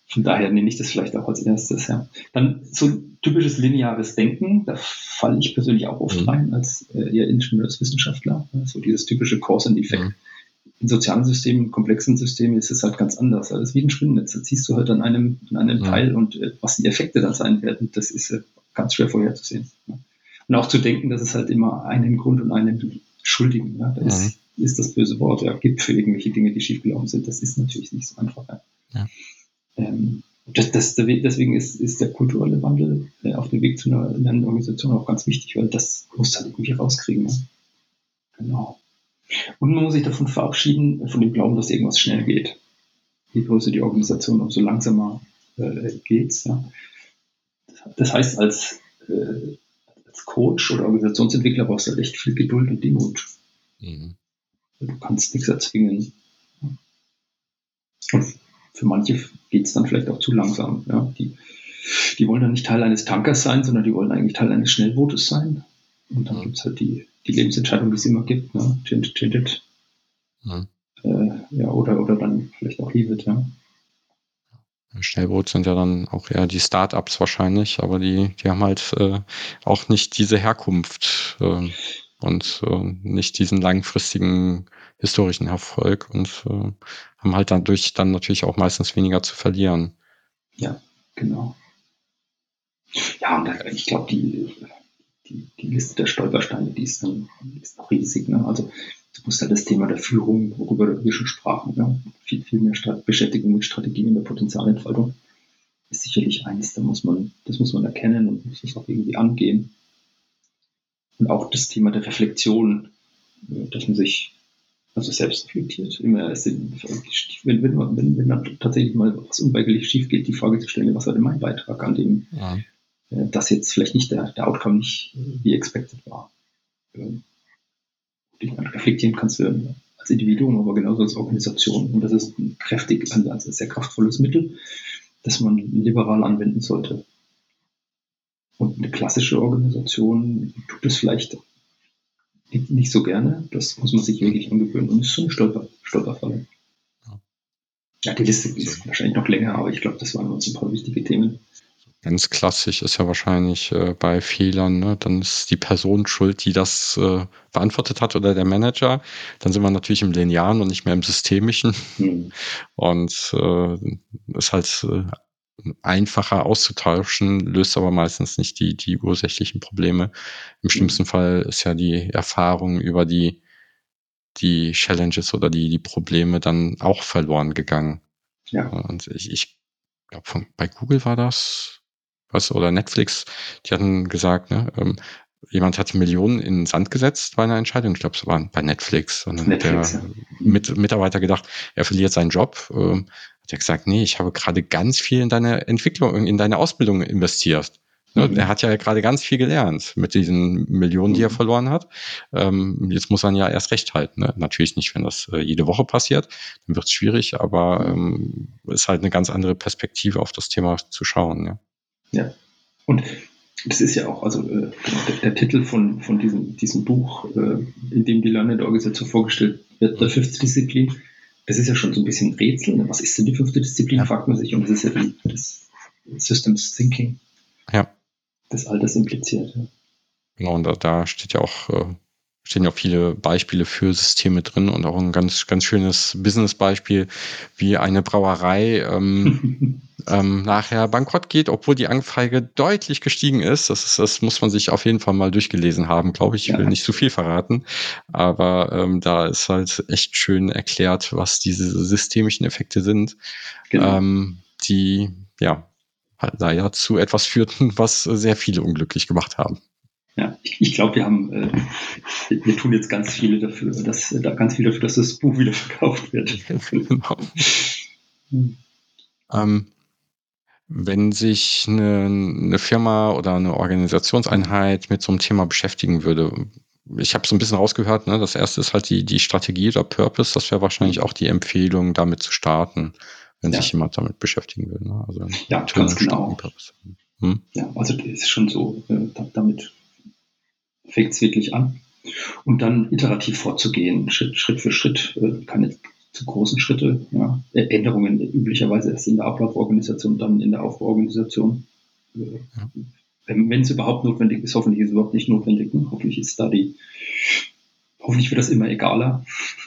Von daher nehme ich das vielleicht auch als erstes. Ja. Dann so typisches lineares Denken, da falle ich persönlich auch oft mhm. rein als äh, eher Ingenieurswissenschaftler. So dieses typische Cause and Effect. Mhm. In sozialen Systemen, komplexen Systemen ist es halt ganz anders. Das ist wie ein Spinnennetz. Da ziehst du halt an einem, an einem mhm. Teil und äh, was die Effekte dann sein werden, das ist äh, ganz schwer vorherzusehen. Ja. Und auch zu denken, dass es halt immer einen Grund und einen Schuldigen, ja, da ist, mhm. ist das böse Wort, ja, gibt für irgendwelche Dinge, die schiefgelaufen sind. Das ist natürlich nicht so einfach. Ja. ja. Ähm, das, das, deswegen ist, ist der kulturelle Wandel äh, auf dem Weg zu einer Lernorganisation auch ganz wichtig, weil das muss halt irgendwie rauskriegen. Ne? Genau. Und man muss sich davon verabschieden, von dem Glauben, dass irgendwas schnell geht. Je größer die Organisation, umso langsamer äh, geht's. Ja. Das heißt, als, äh, als Coach oder Organisationsentwickler brauchst du halt echt viel Geduld und Demut. Mhm. Du kannst nichts erzwingen. Und für manche geht es dann vielleicht auch zu langsam. Ja. Die, die wollen dann nicht Teil eines Tankers sein, sondern die wollen eigentlich Teil eines Schnellbootes sein. Und dann mhm. gibt es halt die, die Lebensentscheidung, die es immer gibt. Ne? Change, change it. Mhm. Äh, ja, oder, oder dann vielleicht auch leave it, ja. Schnellboot sind ja dann auch eher die Startups wahrscheinlich, aber die, die haben halt äh, auch nicht diese Herkunft äh, und äh, nicht diesen langfristigen historischen Erfolg und äh, haben halt dadurch dann natürlich auch meistens weniger zu verlieren. Ja, genau. Ja, und ich glaube, die, die, die Liste der Stolpersteine, die ist dann ist riesig. Ne? Also du musst halt das Thema der Führung, worüber wir schon sprachen, ne? viel, viel mehr Strat Beschäftigung mit Strategien in der Potenzialentfaltung ist sicherlich eins, da muss man, das muss man erkennen und muss das auch irgendwie angehen. Und auch das Thema der Reflexion, dass man sich also selbst reflektiert, immer wenn, wenn, wenn, wenn dann tatsächlich mal was unweigerlich schief geht, die Frage zu stellen, was war denn mein Beitrag an dem, ja. Äh, dass jetzt vielleicht nicht der, der Outcome nicht wie expected war. Ähm, ich meine, reflektieren kannst du als Individuum, aber genauso als Organisation. Und das ist ein kräftig, also ein sehr kraftvolles Mittel, das man liberal anwenden sollte. Und eine klassische Organisation tut es vielleicht nicht so gerne. Das muss man sich wirklich angewöhnen. Und ist so eine Stolper, Stolperfalle. Ja, die Liste ist wahrscheinlich noch länger, aber ich glaube, das waren uns ein paar wichtige Themen. Ganz klassisch ist ja wahrscheinlich äh, bei Fehlern, ne? dann ist die Person schuld, die das äh, beantwortet hat oder der Manager. Dann sind wir natürlich im Linearen und nicht mehr im Systemischen. Mhm. Und äh, ist halt äh, einfacher auszutauschen, löst aber meistens nicht die, die ursächlichen Probleme. Im schlimmsten Fall ist ja die Erfahrung über die, die Challenges oder die, die Probleme dann auch verloren gegangen. Ja. Und ich, ich glaube, bei Google war das, was, oder Netflix, die hatten gesagt, ne, ähm, jemand hat Millionen in den Sand gesetzt bei einer Entscheidung. Ich glaube, es war bei Netflix. Und dann Netflix, hat der ja. mit, Mitarbeiter gedacht, er verliert seinen Job. Ähm, hat er gesagt, nee, ich habe gerade ganz viel in deine Entwicklung, in deine Ausbildung investiert. Ne, mhm. Er hat ja gerade ganz viel gelernt mit diesen Millionen, die er mhm. verloren hat. Ähm, jetzt muss er ja erst recht halten. Ne? Natürlich nicht, wenn das äh, jede Woche passiert, dann wird es schwierig, aber ähm, ist halt eine ganz andere Perspektive auf das Thema zu schauen. Ja, ja. und das ist ja auch, also äh, der, der, Titel von, von diesem, diesem Buch, äh, in dem die Organisation vorgestellt wird, der fünfte Disziplin, das ist ja schon so ein bisschen ein Rätsel. Ne? Was ist denn die fünfte Disziplin, ja. fragt man sich. Und das ist ja die, das Systems Thinking. Ja. Das all das impliziert. Ja. Genau, und da, da steht ja auch, äh, stehen ja auch viele Beispiele für Systeme drin und auch ein ganz, ganz schönes Business-Beispiel, wie eine Brauerei ähm, ähm, nachher bankrott geht, obwohl die Anfrage deutlich gestiegen ist. Das, ist. das muss man sich auf jeden Fall mal durchgelesen haben, glaube ich. Ich will ja. nicht zu viel verraten, aber ähm, da ist halt echt schön erklärt, was diese systemischen Effekte sind, genau. ähm, die ja halt leider zu etwas führten, was sehr viele unglücklich gemacht haben. Ja, ich, ich glaube, wir haben, äh, wir, wir, tun jetzt ganz viele dafür, dass da ganz viel dafür, dass das Buch wieder verkauft wird. genau. hm. ähm, wenn sich eine, eine Firma oder eine Organisationseinheit mit so einem Thema beschäftigen würde, ich habe so ein bisschen rausgehört, ne, das erste ist halt die, die Strategie oder Purpose, das wäre wahrscheinlich auch die Empfehlung, damit zu starten, wenn ja. sich jemand damit beschäftigen will. Ne? Also ja, ganz genau. Hm? Ja, also das ist schon so, äh, damit fängt es wirklich an. Und dann iterativ vorzugehen, Schritt, Schritt für Schritt, äh, keine zu großen Schritte, ja, Änderungen üblicherweise erst in der Ablauforganisation, dann in der Aufbauorganisation. Ja. Wenn es überhaupt notwendig ist, hoffentlich ist es überhaupt nicht notwendig. Ne? Hoffentlich ist da die, hoffentlich wird das immer egaler,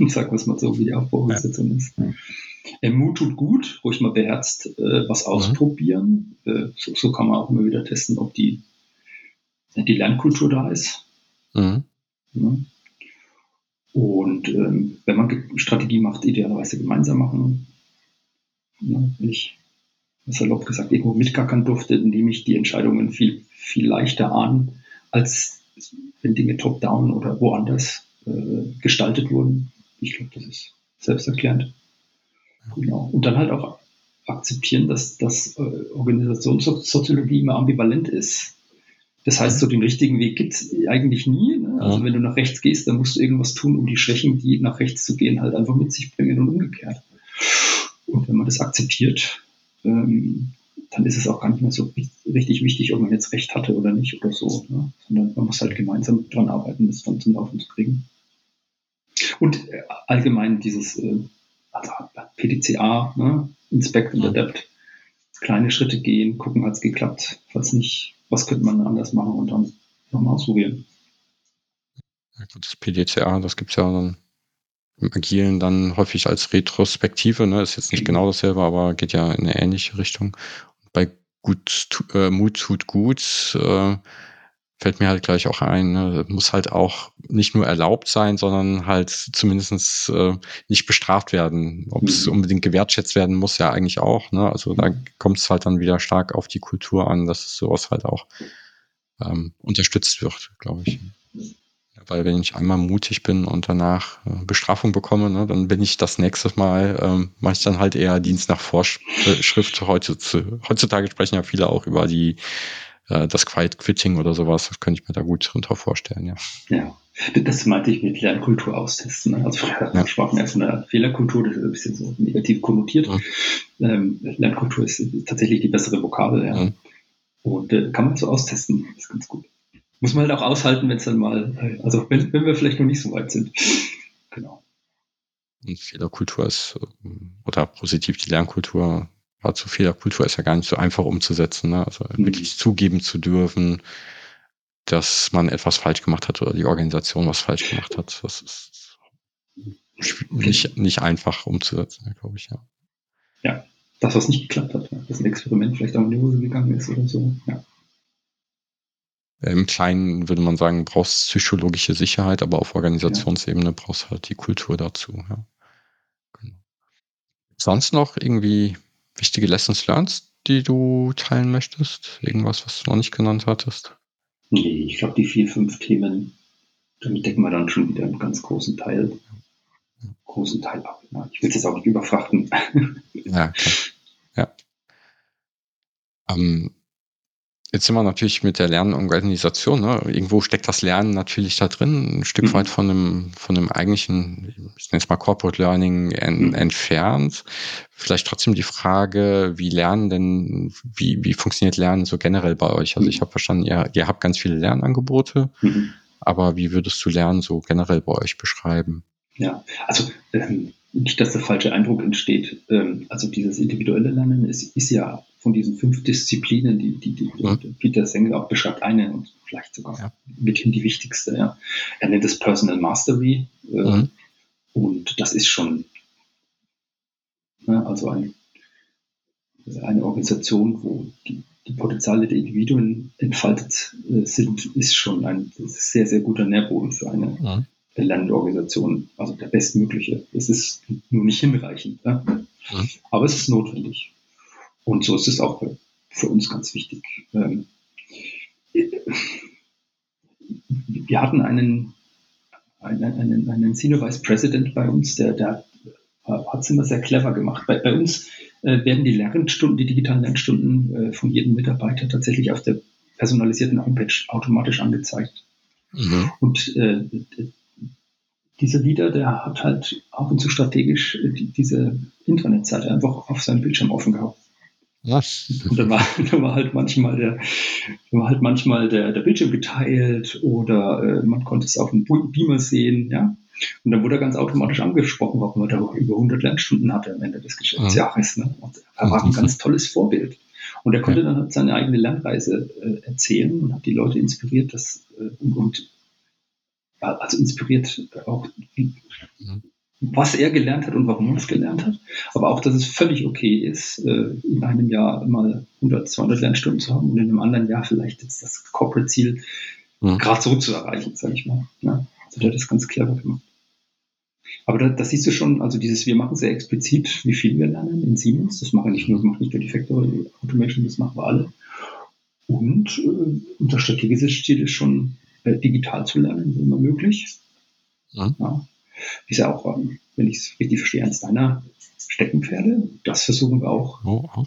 sagen wir es mal so, wie die Aufbauorganisation ja. ist. Ja. Mut tut gut, ruhig mal beherzt äh, was ausprobieren. Äh, so, so, kann man auch immer wieder testen, ob die, die Lernkultur da ist. Mhm. Ja. Und ähm, wenn man Strategie macht, idealerweise gemeinsam machen. Ja, wenn ich salopp gesagt irgendwo mitgackern durfte, nehme ich die Entscheidungen viel, viel leichter an, als wenn Dinge top-down oder woanders äh, gestaltet wurden. Ich glaube, das ist selbsterklärend. Genau. Und dann halt auch akzeptieren, dass, dass äh, Organisationssoziologie immer ambivalent ist. Das heißt, so den richtigen Weg gibt es eigentlich nie. Ne? Also wenn du nach rechts gehst, dann musst du irgendwas tun, um die Schwächen, die nach rechts zu gehen, halt einfach mit sich bringen und umgekehrt. Und wenn man das akzeptiert, ähm, dann ist es auch gar nicht mehr so richtig wichtig, ob man jetzt recht hatte oder nicht oder so. Ne? Sondern man muss halt gemeinsam dran arbeiten, das dann zum Laufen zu kriegen. Und äh, allgemein dieses äh, also PDCA, ne? Inspect und Adapt, kleine Schritte gehen, gucken, hat es geklappt, falls nicht, was könnte man anders machen und dann nochmal ausprobieren. Das PDCA, das gibt es ja dann im Agilen dann häufig als Retrospektive, ne? ist jetzt nicht genau dasselbe, aber geht ja in eine ähnliche Richtung. Bei gut, äh, Mut tut gut, äh, fällt mir halt gleich auch ein, ne? muss halt auch nicht nur erlaubt sein, sondern halt zumindestens äh, nicht bestraft werden. Ob es mhm. unbedingt gewertschätzt werden muss, ja eigentlich auch. Ne? Also da kommt es halt dann wieder stark auf die Kultur an, dass sowas halt auch ähm, unterstützt wird, glaube ich. Weil wenn ich einmal mutig bin und danach äh, Bestrafung bekomme, ne, dann bin ich das nächste Mal, ähm, mache ich dann halt eher Dienst nach Vorschrift. Heutzutage sprechen ja viele auch über die äh, das Quiet Quitting oder sowas. Das könnte ich mir da gut drunter vorstellen, ja. Ja, das meinte ich mit Lernkultur austesten. Ne? Also früher ja. sprachen wir von einer Fehlerkultur, das ist ein bisschen so negativ konnotiert. Ja. Ähm, Lernkultur ist tatsächlich die bessere Vokabel, ja. ja. Und äh, kann man so austesten, das ist ganz gut muss man halt auch aushalten, wenn es dann mal, also wenn, wenn wir vielleicht noch nicht so weit sind. Genau. Und Fehlerkultur ist, oder positiv die Lernkultur, zu Fehlerkultur ist ja gar nicht so einfach umzusetzen. Ne? Also mhm. wirklich zugeben zu dürfen, dass man etwas falsch gemacht hat oder die Organisation was falsch gemacht hat. Das ist nicht, nicht einfach umzusetzen, glaube ich, ja. Ja, das, was nicht geklappt hat, dass ein Experiment vielleicht auch in die Hose gegangen ist oder so, ja. Im Kleinen würde man sagen, brauchst psychologische Sicherheit, aber auf Organisationsebene brauchst halt die Kultur dazu. Ja. Genau. Sonst noch irgendwie wichtige Lessons learned, die du teilen möchtest? Irgendwas, was du noch nicht genannt hattest? Nee, ich glaube, die vier, fünf Themen, damit decken wir dann schon wieder einen ganz großen Teil, großen Teil ab. Ja, ich will es jetzt auch nicht überfrachten. ja, klar. Ja. Ähm, Jetzt sind wir natürlich mit der Lernorganisation. Ne? Irgendwo steckt das Lernen natürlich da drin, ein Stück mhm. weit von dem, von dem eigentlichen, ich nenne es mal Corporate Learning en, mhm. entfernt. Vielleicht trotzdem die Frage, wie lernen denn, wie, wie funktioniert Lernen so generell bei euch? Also mhm. ich habe verstanden, ihr, ihr habt ganz viele Lernangebote, mhm. aber wie würdest du Lernen so generell bei euch beschreiben? Ja, also ähm, nicht, dass der falsche Eindruck entsteht. Ähm, also dieses individuelle Lernen ist, ist ja von diesen fünf Disziplinen, die, die, die mhm. Peter Sengel auch beschreibt, eine und vielleicht sogar ja. mithin die wichtigste. Ja. Er nennt es Personal Mastery äh, mhm. und das ist schon ne, also ein, eine Organisation, wo die, die Potenziale der Individuen entfaltet äh, sind, ist schon ein sehr, sehr guter Nährboden für eine mhm. Lernorganisation, also der bestmögliche. Es ist nur nicht hinreichend, ja. Mhm. aber es ist notwendig. Und so ist es auch für uns ganz wichtig. Ähm, wir hatten einen, einen, einen, einen Senior Vice President bei uns, der, der hat es immer sehr clever gemacht. Bei, bei uns äh, werden die Lernstunden, die digitalen Lernstunden äh, von jedem Mitarbeiter tatsächlich auf der personalisierten Homepage automatisch angezeigt. Mhm. Und äh, dieser Leader, der hat halt ab und zu strategisch die, diese Internetseite einfach auf seinem Bildschirm offen gehabt. Was? Und dann war, dann war halt manchmal der, war halt manchmal der, der Bildschirm geteilt oder äh, man konnte es auf dem Beamer sehen, ja. Und dann wurde er ganz automatisch angesprochen, warum er da über 100 Lernstunden hatte am Ende des Geschäftsjahres. Ne? Und er war ein ganz tolles Vorbild. Und er konnte dann halt seine eigene Lernreise äh, erzählen und hat die Leute inspiriert, das äh, und, und also inspiriert auch mhm was er gelernt hat und warum er es gelernt hat. Aber auch, dass es völlig okay ist, äh, in einem Jahr mal 100, 200 Lernstunden zu haben und in einem anderen Jahr vielleicht jetzt das Corporate-Ziel mhm. gerade zurück zu erreichen, sage ich mal. Ja, also der hat das ganz clever gemacht. Aber da, das siehst du schon, also dieses, wir machen sehr explizit, wie viel wir lernen in Siemens. Das machen nicht nur, macht nicht nur die Factory Automation, das machen wir alle. Und äh, unser strategisches Ziel ist schon, äh, digital zu lernen, wenn immer möglich. Mhm. Ja. ist ja auch, ähm, wenn ich es richtig verstehe, eines deiner Steckenpferde. Das versuchen wir auch. Oh, oh.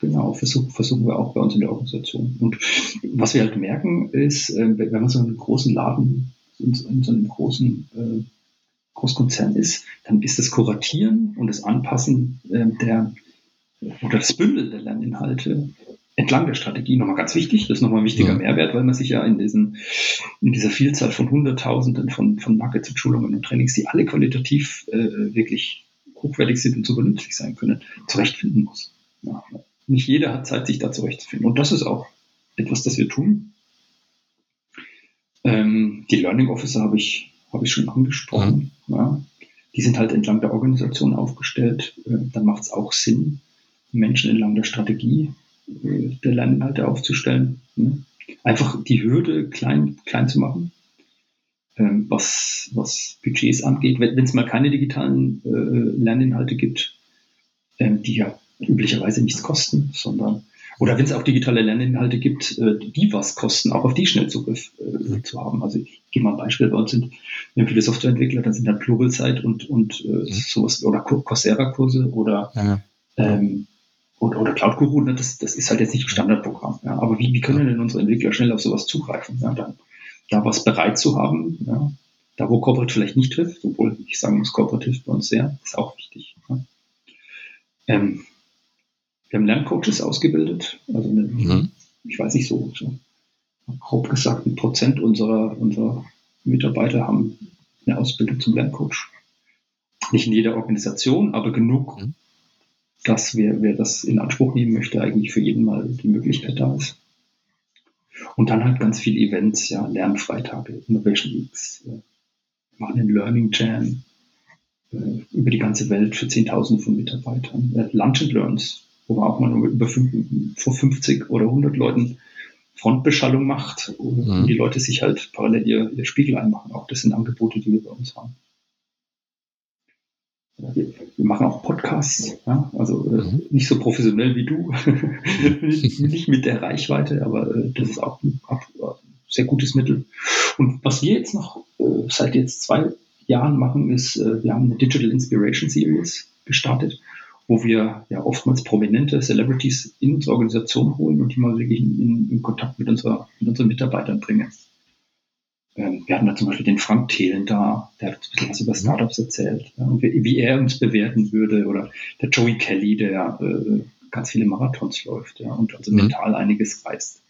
Genau, versuchen, versuchen wir auch bei uns in der Organisation. Und was wir halt merken, ist, äh, wenn man so einen großen Laden, in, so einem großen äh, Großkonzern ist, dann ist das Kuratieren und das Anpassen äh, der oder das Bündel der Lerninhalte entlang der Strategie nochmal ganz wichtig. Das ist nochmal ein wichtiger ja. Mehrwert, weil man sich ja in, diesen, in dieser Vielzahl von Hunderttausenden von, von Nuggets und Schulungen und Trainings, die alle qualitativ äh, wirklich hochwertig sind und so nützlich sein können, zurechtfinden muss. Ja. Nicht jeder hat Zeit, sich da zurechtzufinden. Und das ist auch etwas, das wir tun. Ähm, die Learning Officer habe ich, habe ich schon angesprochen. Mhm. Ja. Die sind halt entlang der Organisation aufgestellt. Äh, dann macht es auch Sinn, Menschen entlang der Strategie äh, der Lerninhalte aufzustellen. Ne? Einfach die Hürde klein, klein zu machen, ähm, was, was Budgets angeht. Wenn es mal keine digitalen äh, Lerninhalte gibt, ähm, die ja üblicherweise nichts kosten, sondern oder wenn es auch digitale Lerninhalte gibt, äh, die was kosten, auch auf die schnell Zugriff äh, zu haben. Also ich gebe mal ein Beispiel, bei uns sind wir viele Softwareentwickler, dann sind dann Pluralsight und, und äh, mhm. sowas oder Coursera-Kurse oder ja. ähm, oder, oder Cloud Guru, ne, das, das ist halt jetzt nicht ein Standardprogramm. Ja. Aber wie, wie können denn unsere Entwickler schnell auf sowas zugreifen? Ja, dann, da was bereit zu haben, ja, da wo Corporate vielleicht nicht trifft, obwohl ich sagen muss, Corporate hilft bei uns sehr, ist auch wichtig. Ja. Ähm, wir haben Lerncoaches ausgebildet, also eine, mhm. ich weiß nicht so, so grob gesagt, ein Prozent unserer, unserer Mitarbeiter haben eine Ausbildung zum Lerncoach. Nicht in jeder Organisation, aber genug, mhm dass wer, wer das in Anspruch nehmen möchte, eigentlich für jeden mal die Möglichkeit da ist. Und dann halt ganz viele Events, ja, Lernfreitage, Innovation Weeks, äh, machen einen Learning Jam äh, über die ganze Welt für Zehntausende von Mitarbeitern. Äh, Lunch and Learns, wo man auch mal über fünf, vor 50 oder 100 Leuten Frontbeschallung macht und mhm. die Leute sich halt parallel ihr, ihr Spiegel einmachen. Auch das sind Angebote, die wir bei uns haben. Wir, wir machen auch Podcasts, ja? also äh, mhm. nicht so professionell wie du, nicht mit der Reichweite, aber äh, das ist auch ein, ein, sehr gutes Mittel. Und was wir jetzt noch äh, seit jetzt zwei Jahren machen, ist, wir haben eine Digital Inspiration Series gestartet, wo wir ja oftmals prominente Celebrities in unsere Organisation holen und die mal wirklich in, in, in Kontakt mit, unserer, mit unseren Mitarbeitern bringen. Ähm, wir hatten da zum Beispiel den Frank Thelen da, der hat ein bisschen was über Startups erzählt ja, und wie, wie, er uns bewerten würde. Oder der Joey Kelly, der äh, ganz viele Marathons läuft ja, und also mhm. mental einiges reißt.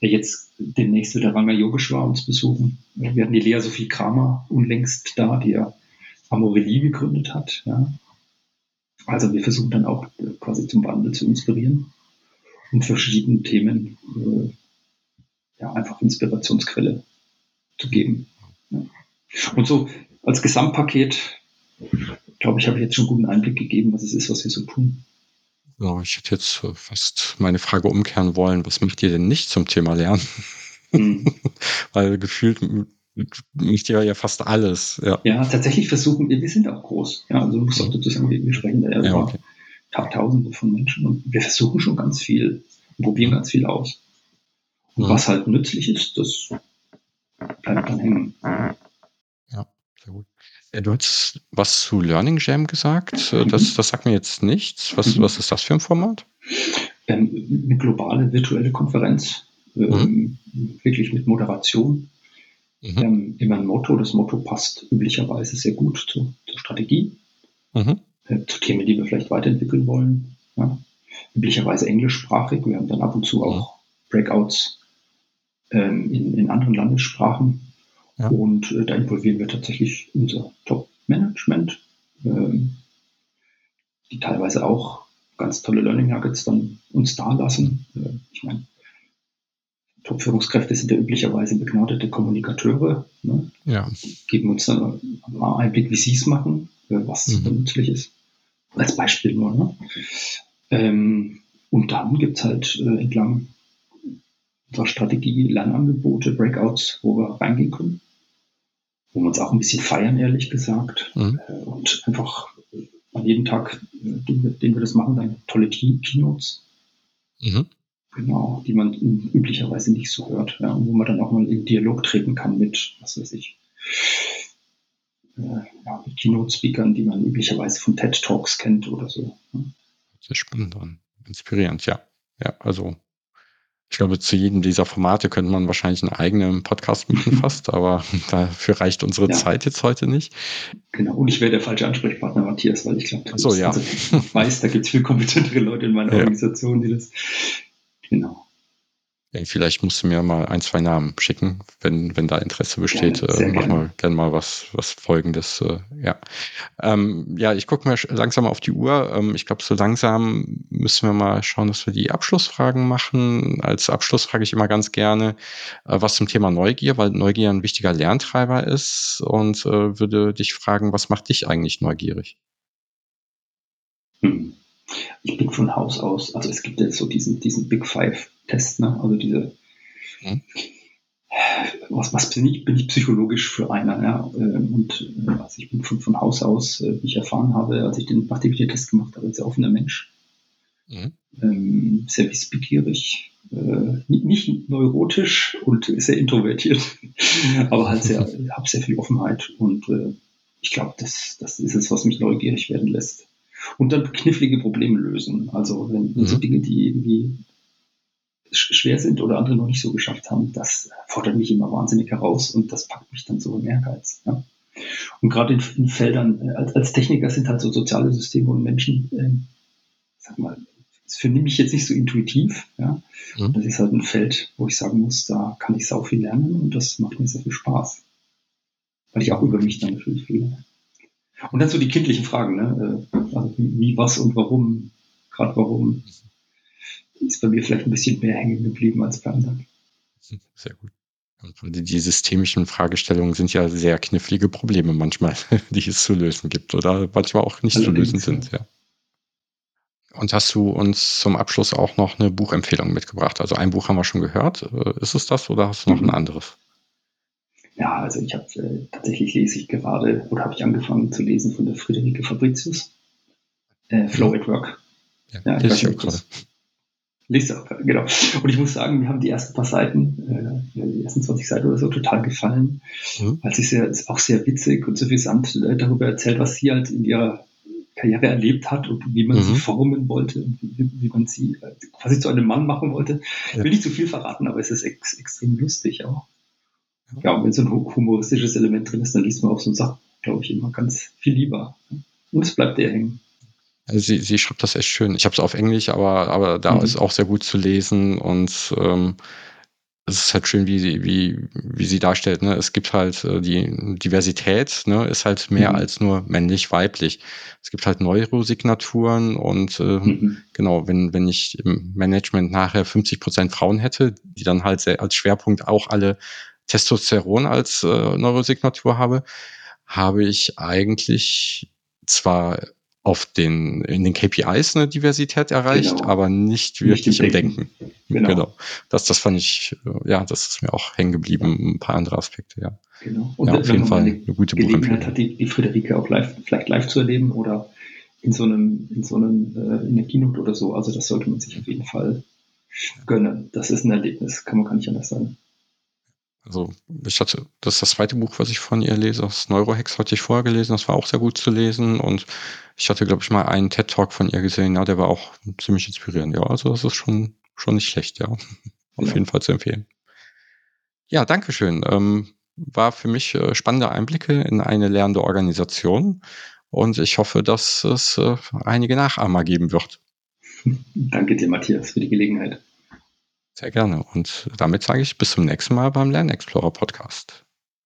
Der jetzt demnächst wird der Ranga Yogeshwar uns besuchen. Wir hatten die Lea Sophie Kramer unlängst da, die ja Amorelie gegründet hat. Ja. Also wir versuchen dann auch äh, quasi zum Wandel zu inspirieren und verschiedene Themen äh, ja, einfach Inspirationsquelle zu geben. Ja. Und so als Gesamtpaket, glaube ich, habe ich jetzt schon einen guten Einblick gegeben, was es ist, was wir so tun. Ja, ich hätte jetzt fast meine Frage umkehren wollen, was macht ihr denn nicht zum Thema Lernen? Mhm. Weil gefühlt macht ihr ja fast alles. Ja. ja, tatsächlich versuchen wir, wir sind auch groß. Ja, also du musst auch dazu sagen, wir sprechen da ja, ja okay. Tausende von Menschen und wir versuchen schon ganz viel, probieren ganz viel aus. Und mhm. was halt nützlich ist, das bleibt dann hängen. Ja, sehr gut. Du hast was zu Learning Jam gesagt. Mhm. Das, das sagt mir jetzt nichts. Was, mhm. was ist das für ein Format? Ähm, eine globale virtuelle Konferenz, ähm, mhm. wirklich mit Moderation. Mhm. Ähm, immer ein Motto. Das Motto passt üblicherweise sehr gut zu, zur Strategie, äh, zu Themen, die wir vielleicht weiterentwickeln wollen. Ja. Üblicherweise englischsprachig. Wir haben dann ab und zu auch Breakouts ähm, in, in anderen Landessprachen. Ja. Und äh, da involvieren wir tatsächlich unser Top-Management, ähm, die teilweise auch ganz tolle Learning Nuggets dann uns da lassen. Äh, ich meine, Top-Führungskräfte sind ja üblicherweise begnadete Kommunikateure. Ne? Ja. Geben uns dann mal Einblick, wie sie es machen, äh, was mhm. nützlich ist. Als Beispiel nur. Ne? Ähm, und dann gibt es halt äh, entlang unserer Strategie Lernangebote, Breakouts, wo wir reingehen können. Wo wir uns auch ein bisschen feiern, ehrlich gesagt. Mhm. Äh, und einfach äh, an jedem Tag, äh, den wir, den wir das machen, dann tolle Keynotes. Mhm. Genau, die man üblicherweise nicht so hört. Ja, wo man dann auch mal in Dialog treten kann mit, was weiß ich, äh, ja, mit Keynote-Speakern, die man üblicherweise von TED Talks kennt oder so. Sehr spannend und inspirierend, ja. Ja, also ich glaube, zu jedem dieser Formate könnte man wahrscheinlich einen eigenen Podcast machen fast, aber dafür reicht unsere ja. Zeit jetzt heute nicht. Genau, und ich wäre der falsche Ansprechpartner, Matthias, weil ich glaube, so, ja. also, ich weiß, da gibt es viel kompetentere Leute in meiner ja. Organisation, die das. Genau. Ja, vielleicht musst du mir mal ein, zwei Namen schicken, wenn, wenn da Interesse besteht. Gerne, äh, machen wir gerne mal was, was Folgendes. Äh, ja. Ähm, ja, ich gucke mal langsam auf die Uhr. Ähm, ich glaube, so langsam müssen wir mal schauen, dass wir die Abschlussfragen machen. Als Abschluss frage ich immer ganz gerne äh, was zum Thema Neugier, weil Neugier ein wichtiger Lerntreiber ist und äh, würde dich fragen, was macht dich eigentlich neugierig? Hm. Ich bin von Haus aus, also es gibt ja so diesen, diesen Big Five Test, ne? also diese, mhm. was, was bin ich, bin ich psychologisch für einer, ja, ähm, und äh, also ich bin von, von Haus aus, äh, wie ich erfahren habe, als ich den, nachdem ich den Test gemacht habe, sehr offener Mensch, mhm. ähm, sehr wissbegierig, äh, nicht neurotisch und sehr introvertiert, aber halt sehr, habe sehr viel Offenheit und äh, ich glaube, das, das ist es, was mich neugierig werden lässt. Und dann knifflige Probleme lösen. Also wenn, mhm. so Dinge, die irgendwie schwer sind oder andere noch nicht so geschafft haben, das fordert mich immer wahnsinnig heraus und das packt mich dann so in Ehrgeiz. Ja. Und gerade in, in, Feldern, äh, als, als Techniker sind halt so soziale Systeme und Menschen, äh, sag mal, das finde ich jetzt nicht so intuitiv. Ja. Mhm. Das ist halt ein Feld, wo ich sagen muss, da kann ich sau viel lernen und das macht mir sehr viel Spaß. Weil ich auch über mich dann natürlich viel lerne. Und dann so die kindlichen Fragen, ne? Äh, also wie, wie was und warum, gerade warum ist bei mir vielleicht ein bisschen mehr hängen geblieben als bei anderen. Sehr gut. Die, die systemischen Fragestellungen sind ja sehr knifflige Probleme manchmal, die es zu lösen gibt oder manchmal auch nicht Allerdings, zu lösen sind, ja. Und hast du uns zum Abschluss auch noch eine Buchempfehlung mitgebracht? Also ein Buch haben wir schon gehört. Äh, ist es das oder hast du noch mhm. ein anderes? Ja, also ich habe äh, tatsächlich lese ich gerade oder habe ich angefangen zu lesen von der Friederike Fabricius. Äh, Flow mhm. at Work. Ja, ja ich weiß nicht, gerade. Lese auch, genau. Und ich muss sagen, mir haben die ersten paar Seiten, äh, die ersten 20 Seiten oder so, total gefallen, mhm. weil sie sehr, ist auch sehr witzig und suffisant äh, darüber erzählt, was sie halt in ihrer Karriere erlebt hat und wie man mhm. sie formen wollte und wie, wie man sie äh, quasi zu einem Mann machen wollte. Ich will nicht zu viel verraten, aber es ist ex extrem lustig auch. Ja, und wenn so ein humoristisches Element drin ist, dann liest man auch so eine Sache, glaube ich, immer ganz viel lieber. Und es bleibt dir hängen. Also sie, sie schreibt das echt schön. Ich habe es auf Englisch, aber, aber da mhm. ist auch sehr gut zu lesen und ähm, es ist halt schön, wie sie, wie, wie sie darstellt. Ne? Es gibt halt äh, die Diversität, ne? ist halt mehr mhm. als nur männlich-weiblich. Es gibt halt Neurosignaturen und äh, mhm. genau, wenn, wenn ich im Management nachher 50 Prozent Frauen hätte, die dann halt sehr, als Schwerpunkt auch alle Testosteron als äh, Neurosignatur habe, habe ich eigentlich zwar auf den, in den KPIs eine Diversität erreicht, genau. aber nicht wirklich nicht im Denken. Denken. Genau. genau. Das, das fand ich, äh, ja, das ist mir auch hängen geblieben, ein paar andere Aspekte, ja. Genau. Und ja, auf jeden Fall eine gute Gelegenheit hat, die, die Friederike auch live, vielleicht live zu erleben oder in so einem, in so einem, äh, in der Keynote oder so. Also das sollte man sich auf jeden Fall gönnen. Das ist ein Erlebnis, kann man gar nicht anders sagen. Also ich hatte, das ist das zweite Buch, was ich von ihr lese. Das Neurohex hatte ich vorher gelesen, das war auch sehr gut zu lesen. Und ich hatte, glaube ich, mal einen TED-Talk von ihr gesehen, ja, der war auch ziemlich inspirierend. Ja, also das ist schon, schon nicht schlecht, ja. Auf ja. jeden Fall zu empfehlen. Ja, danke schön. Ähm, war für mich äh, spannende Einblicke in eine lernende Organisation. Und ich hoffe, dass es äh, einige Nachahmer geben wird. Danke dir, Matthias, für die Gelegenheit. Sehr gerne. Und damit sage ich bis zum nächsten Mal beim Lernexplorer Podcast.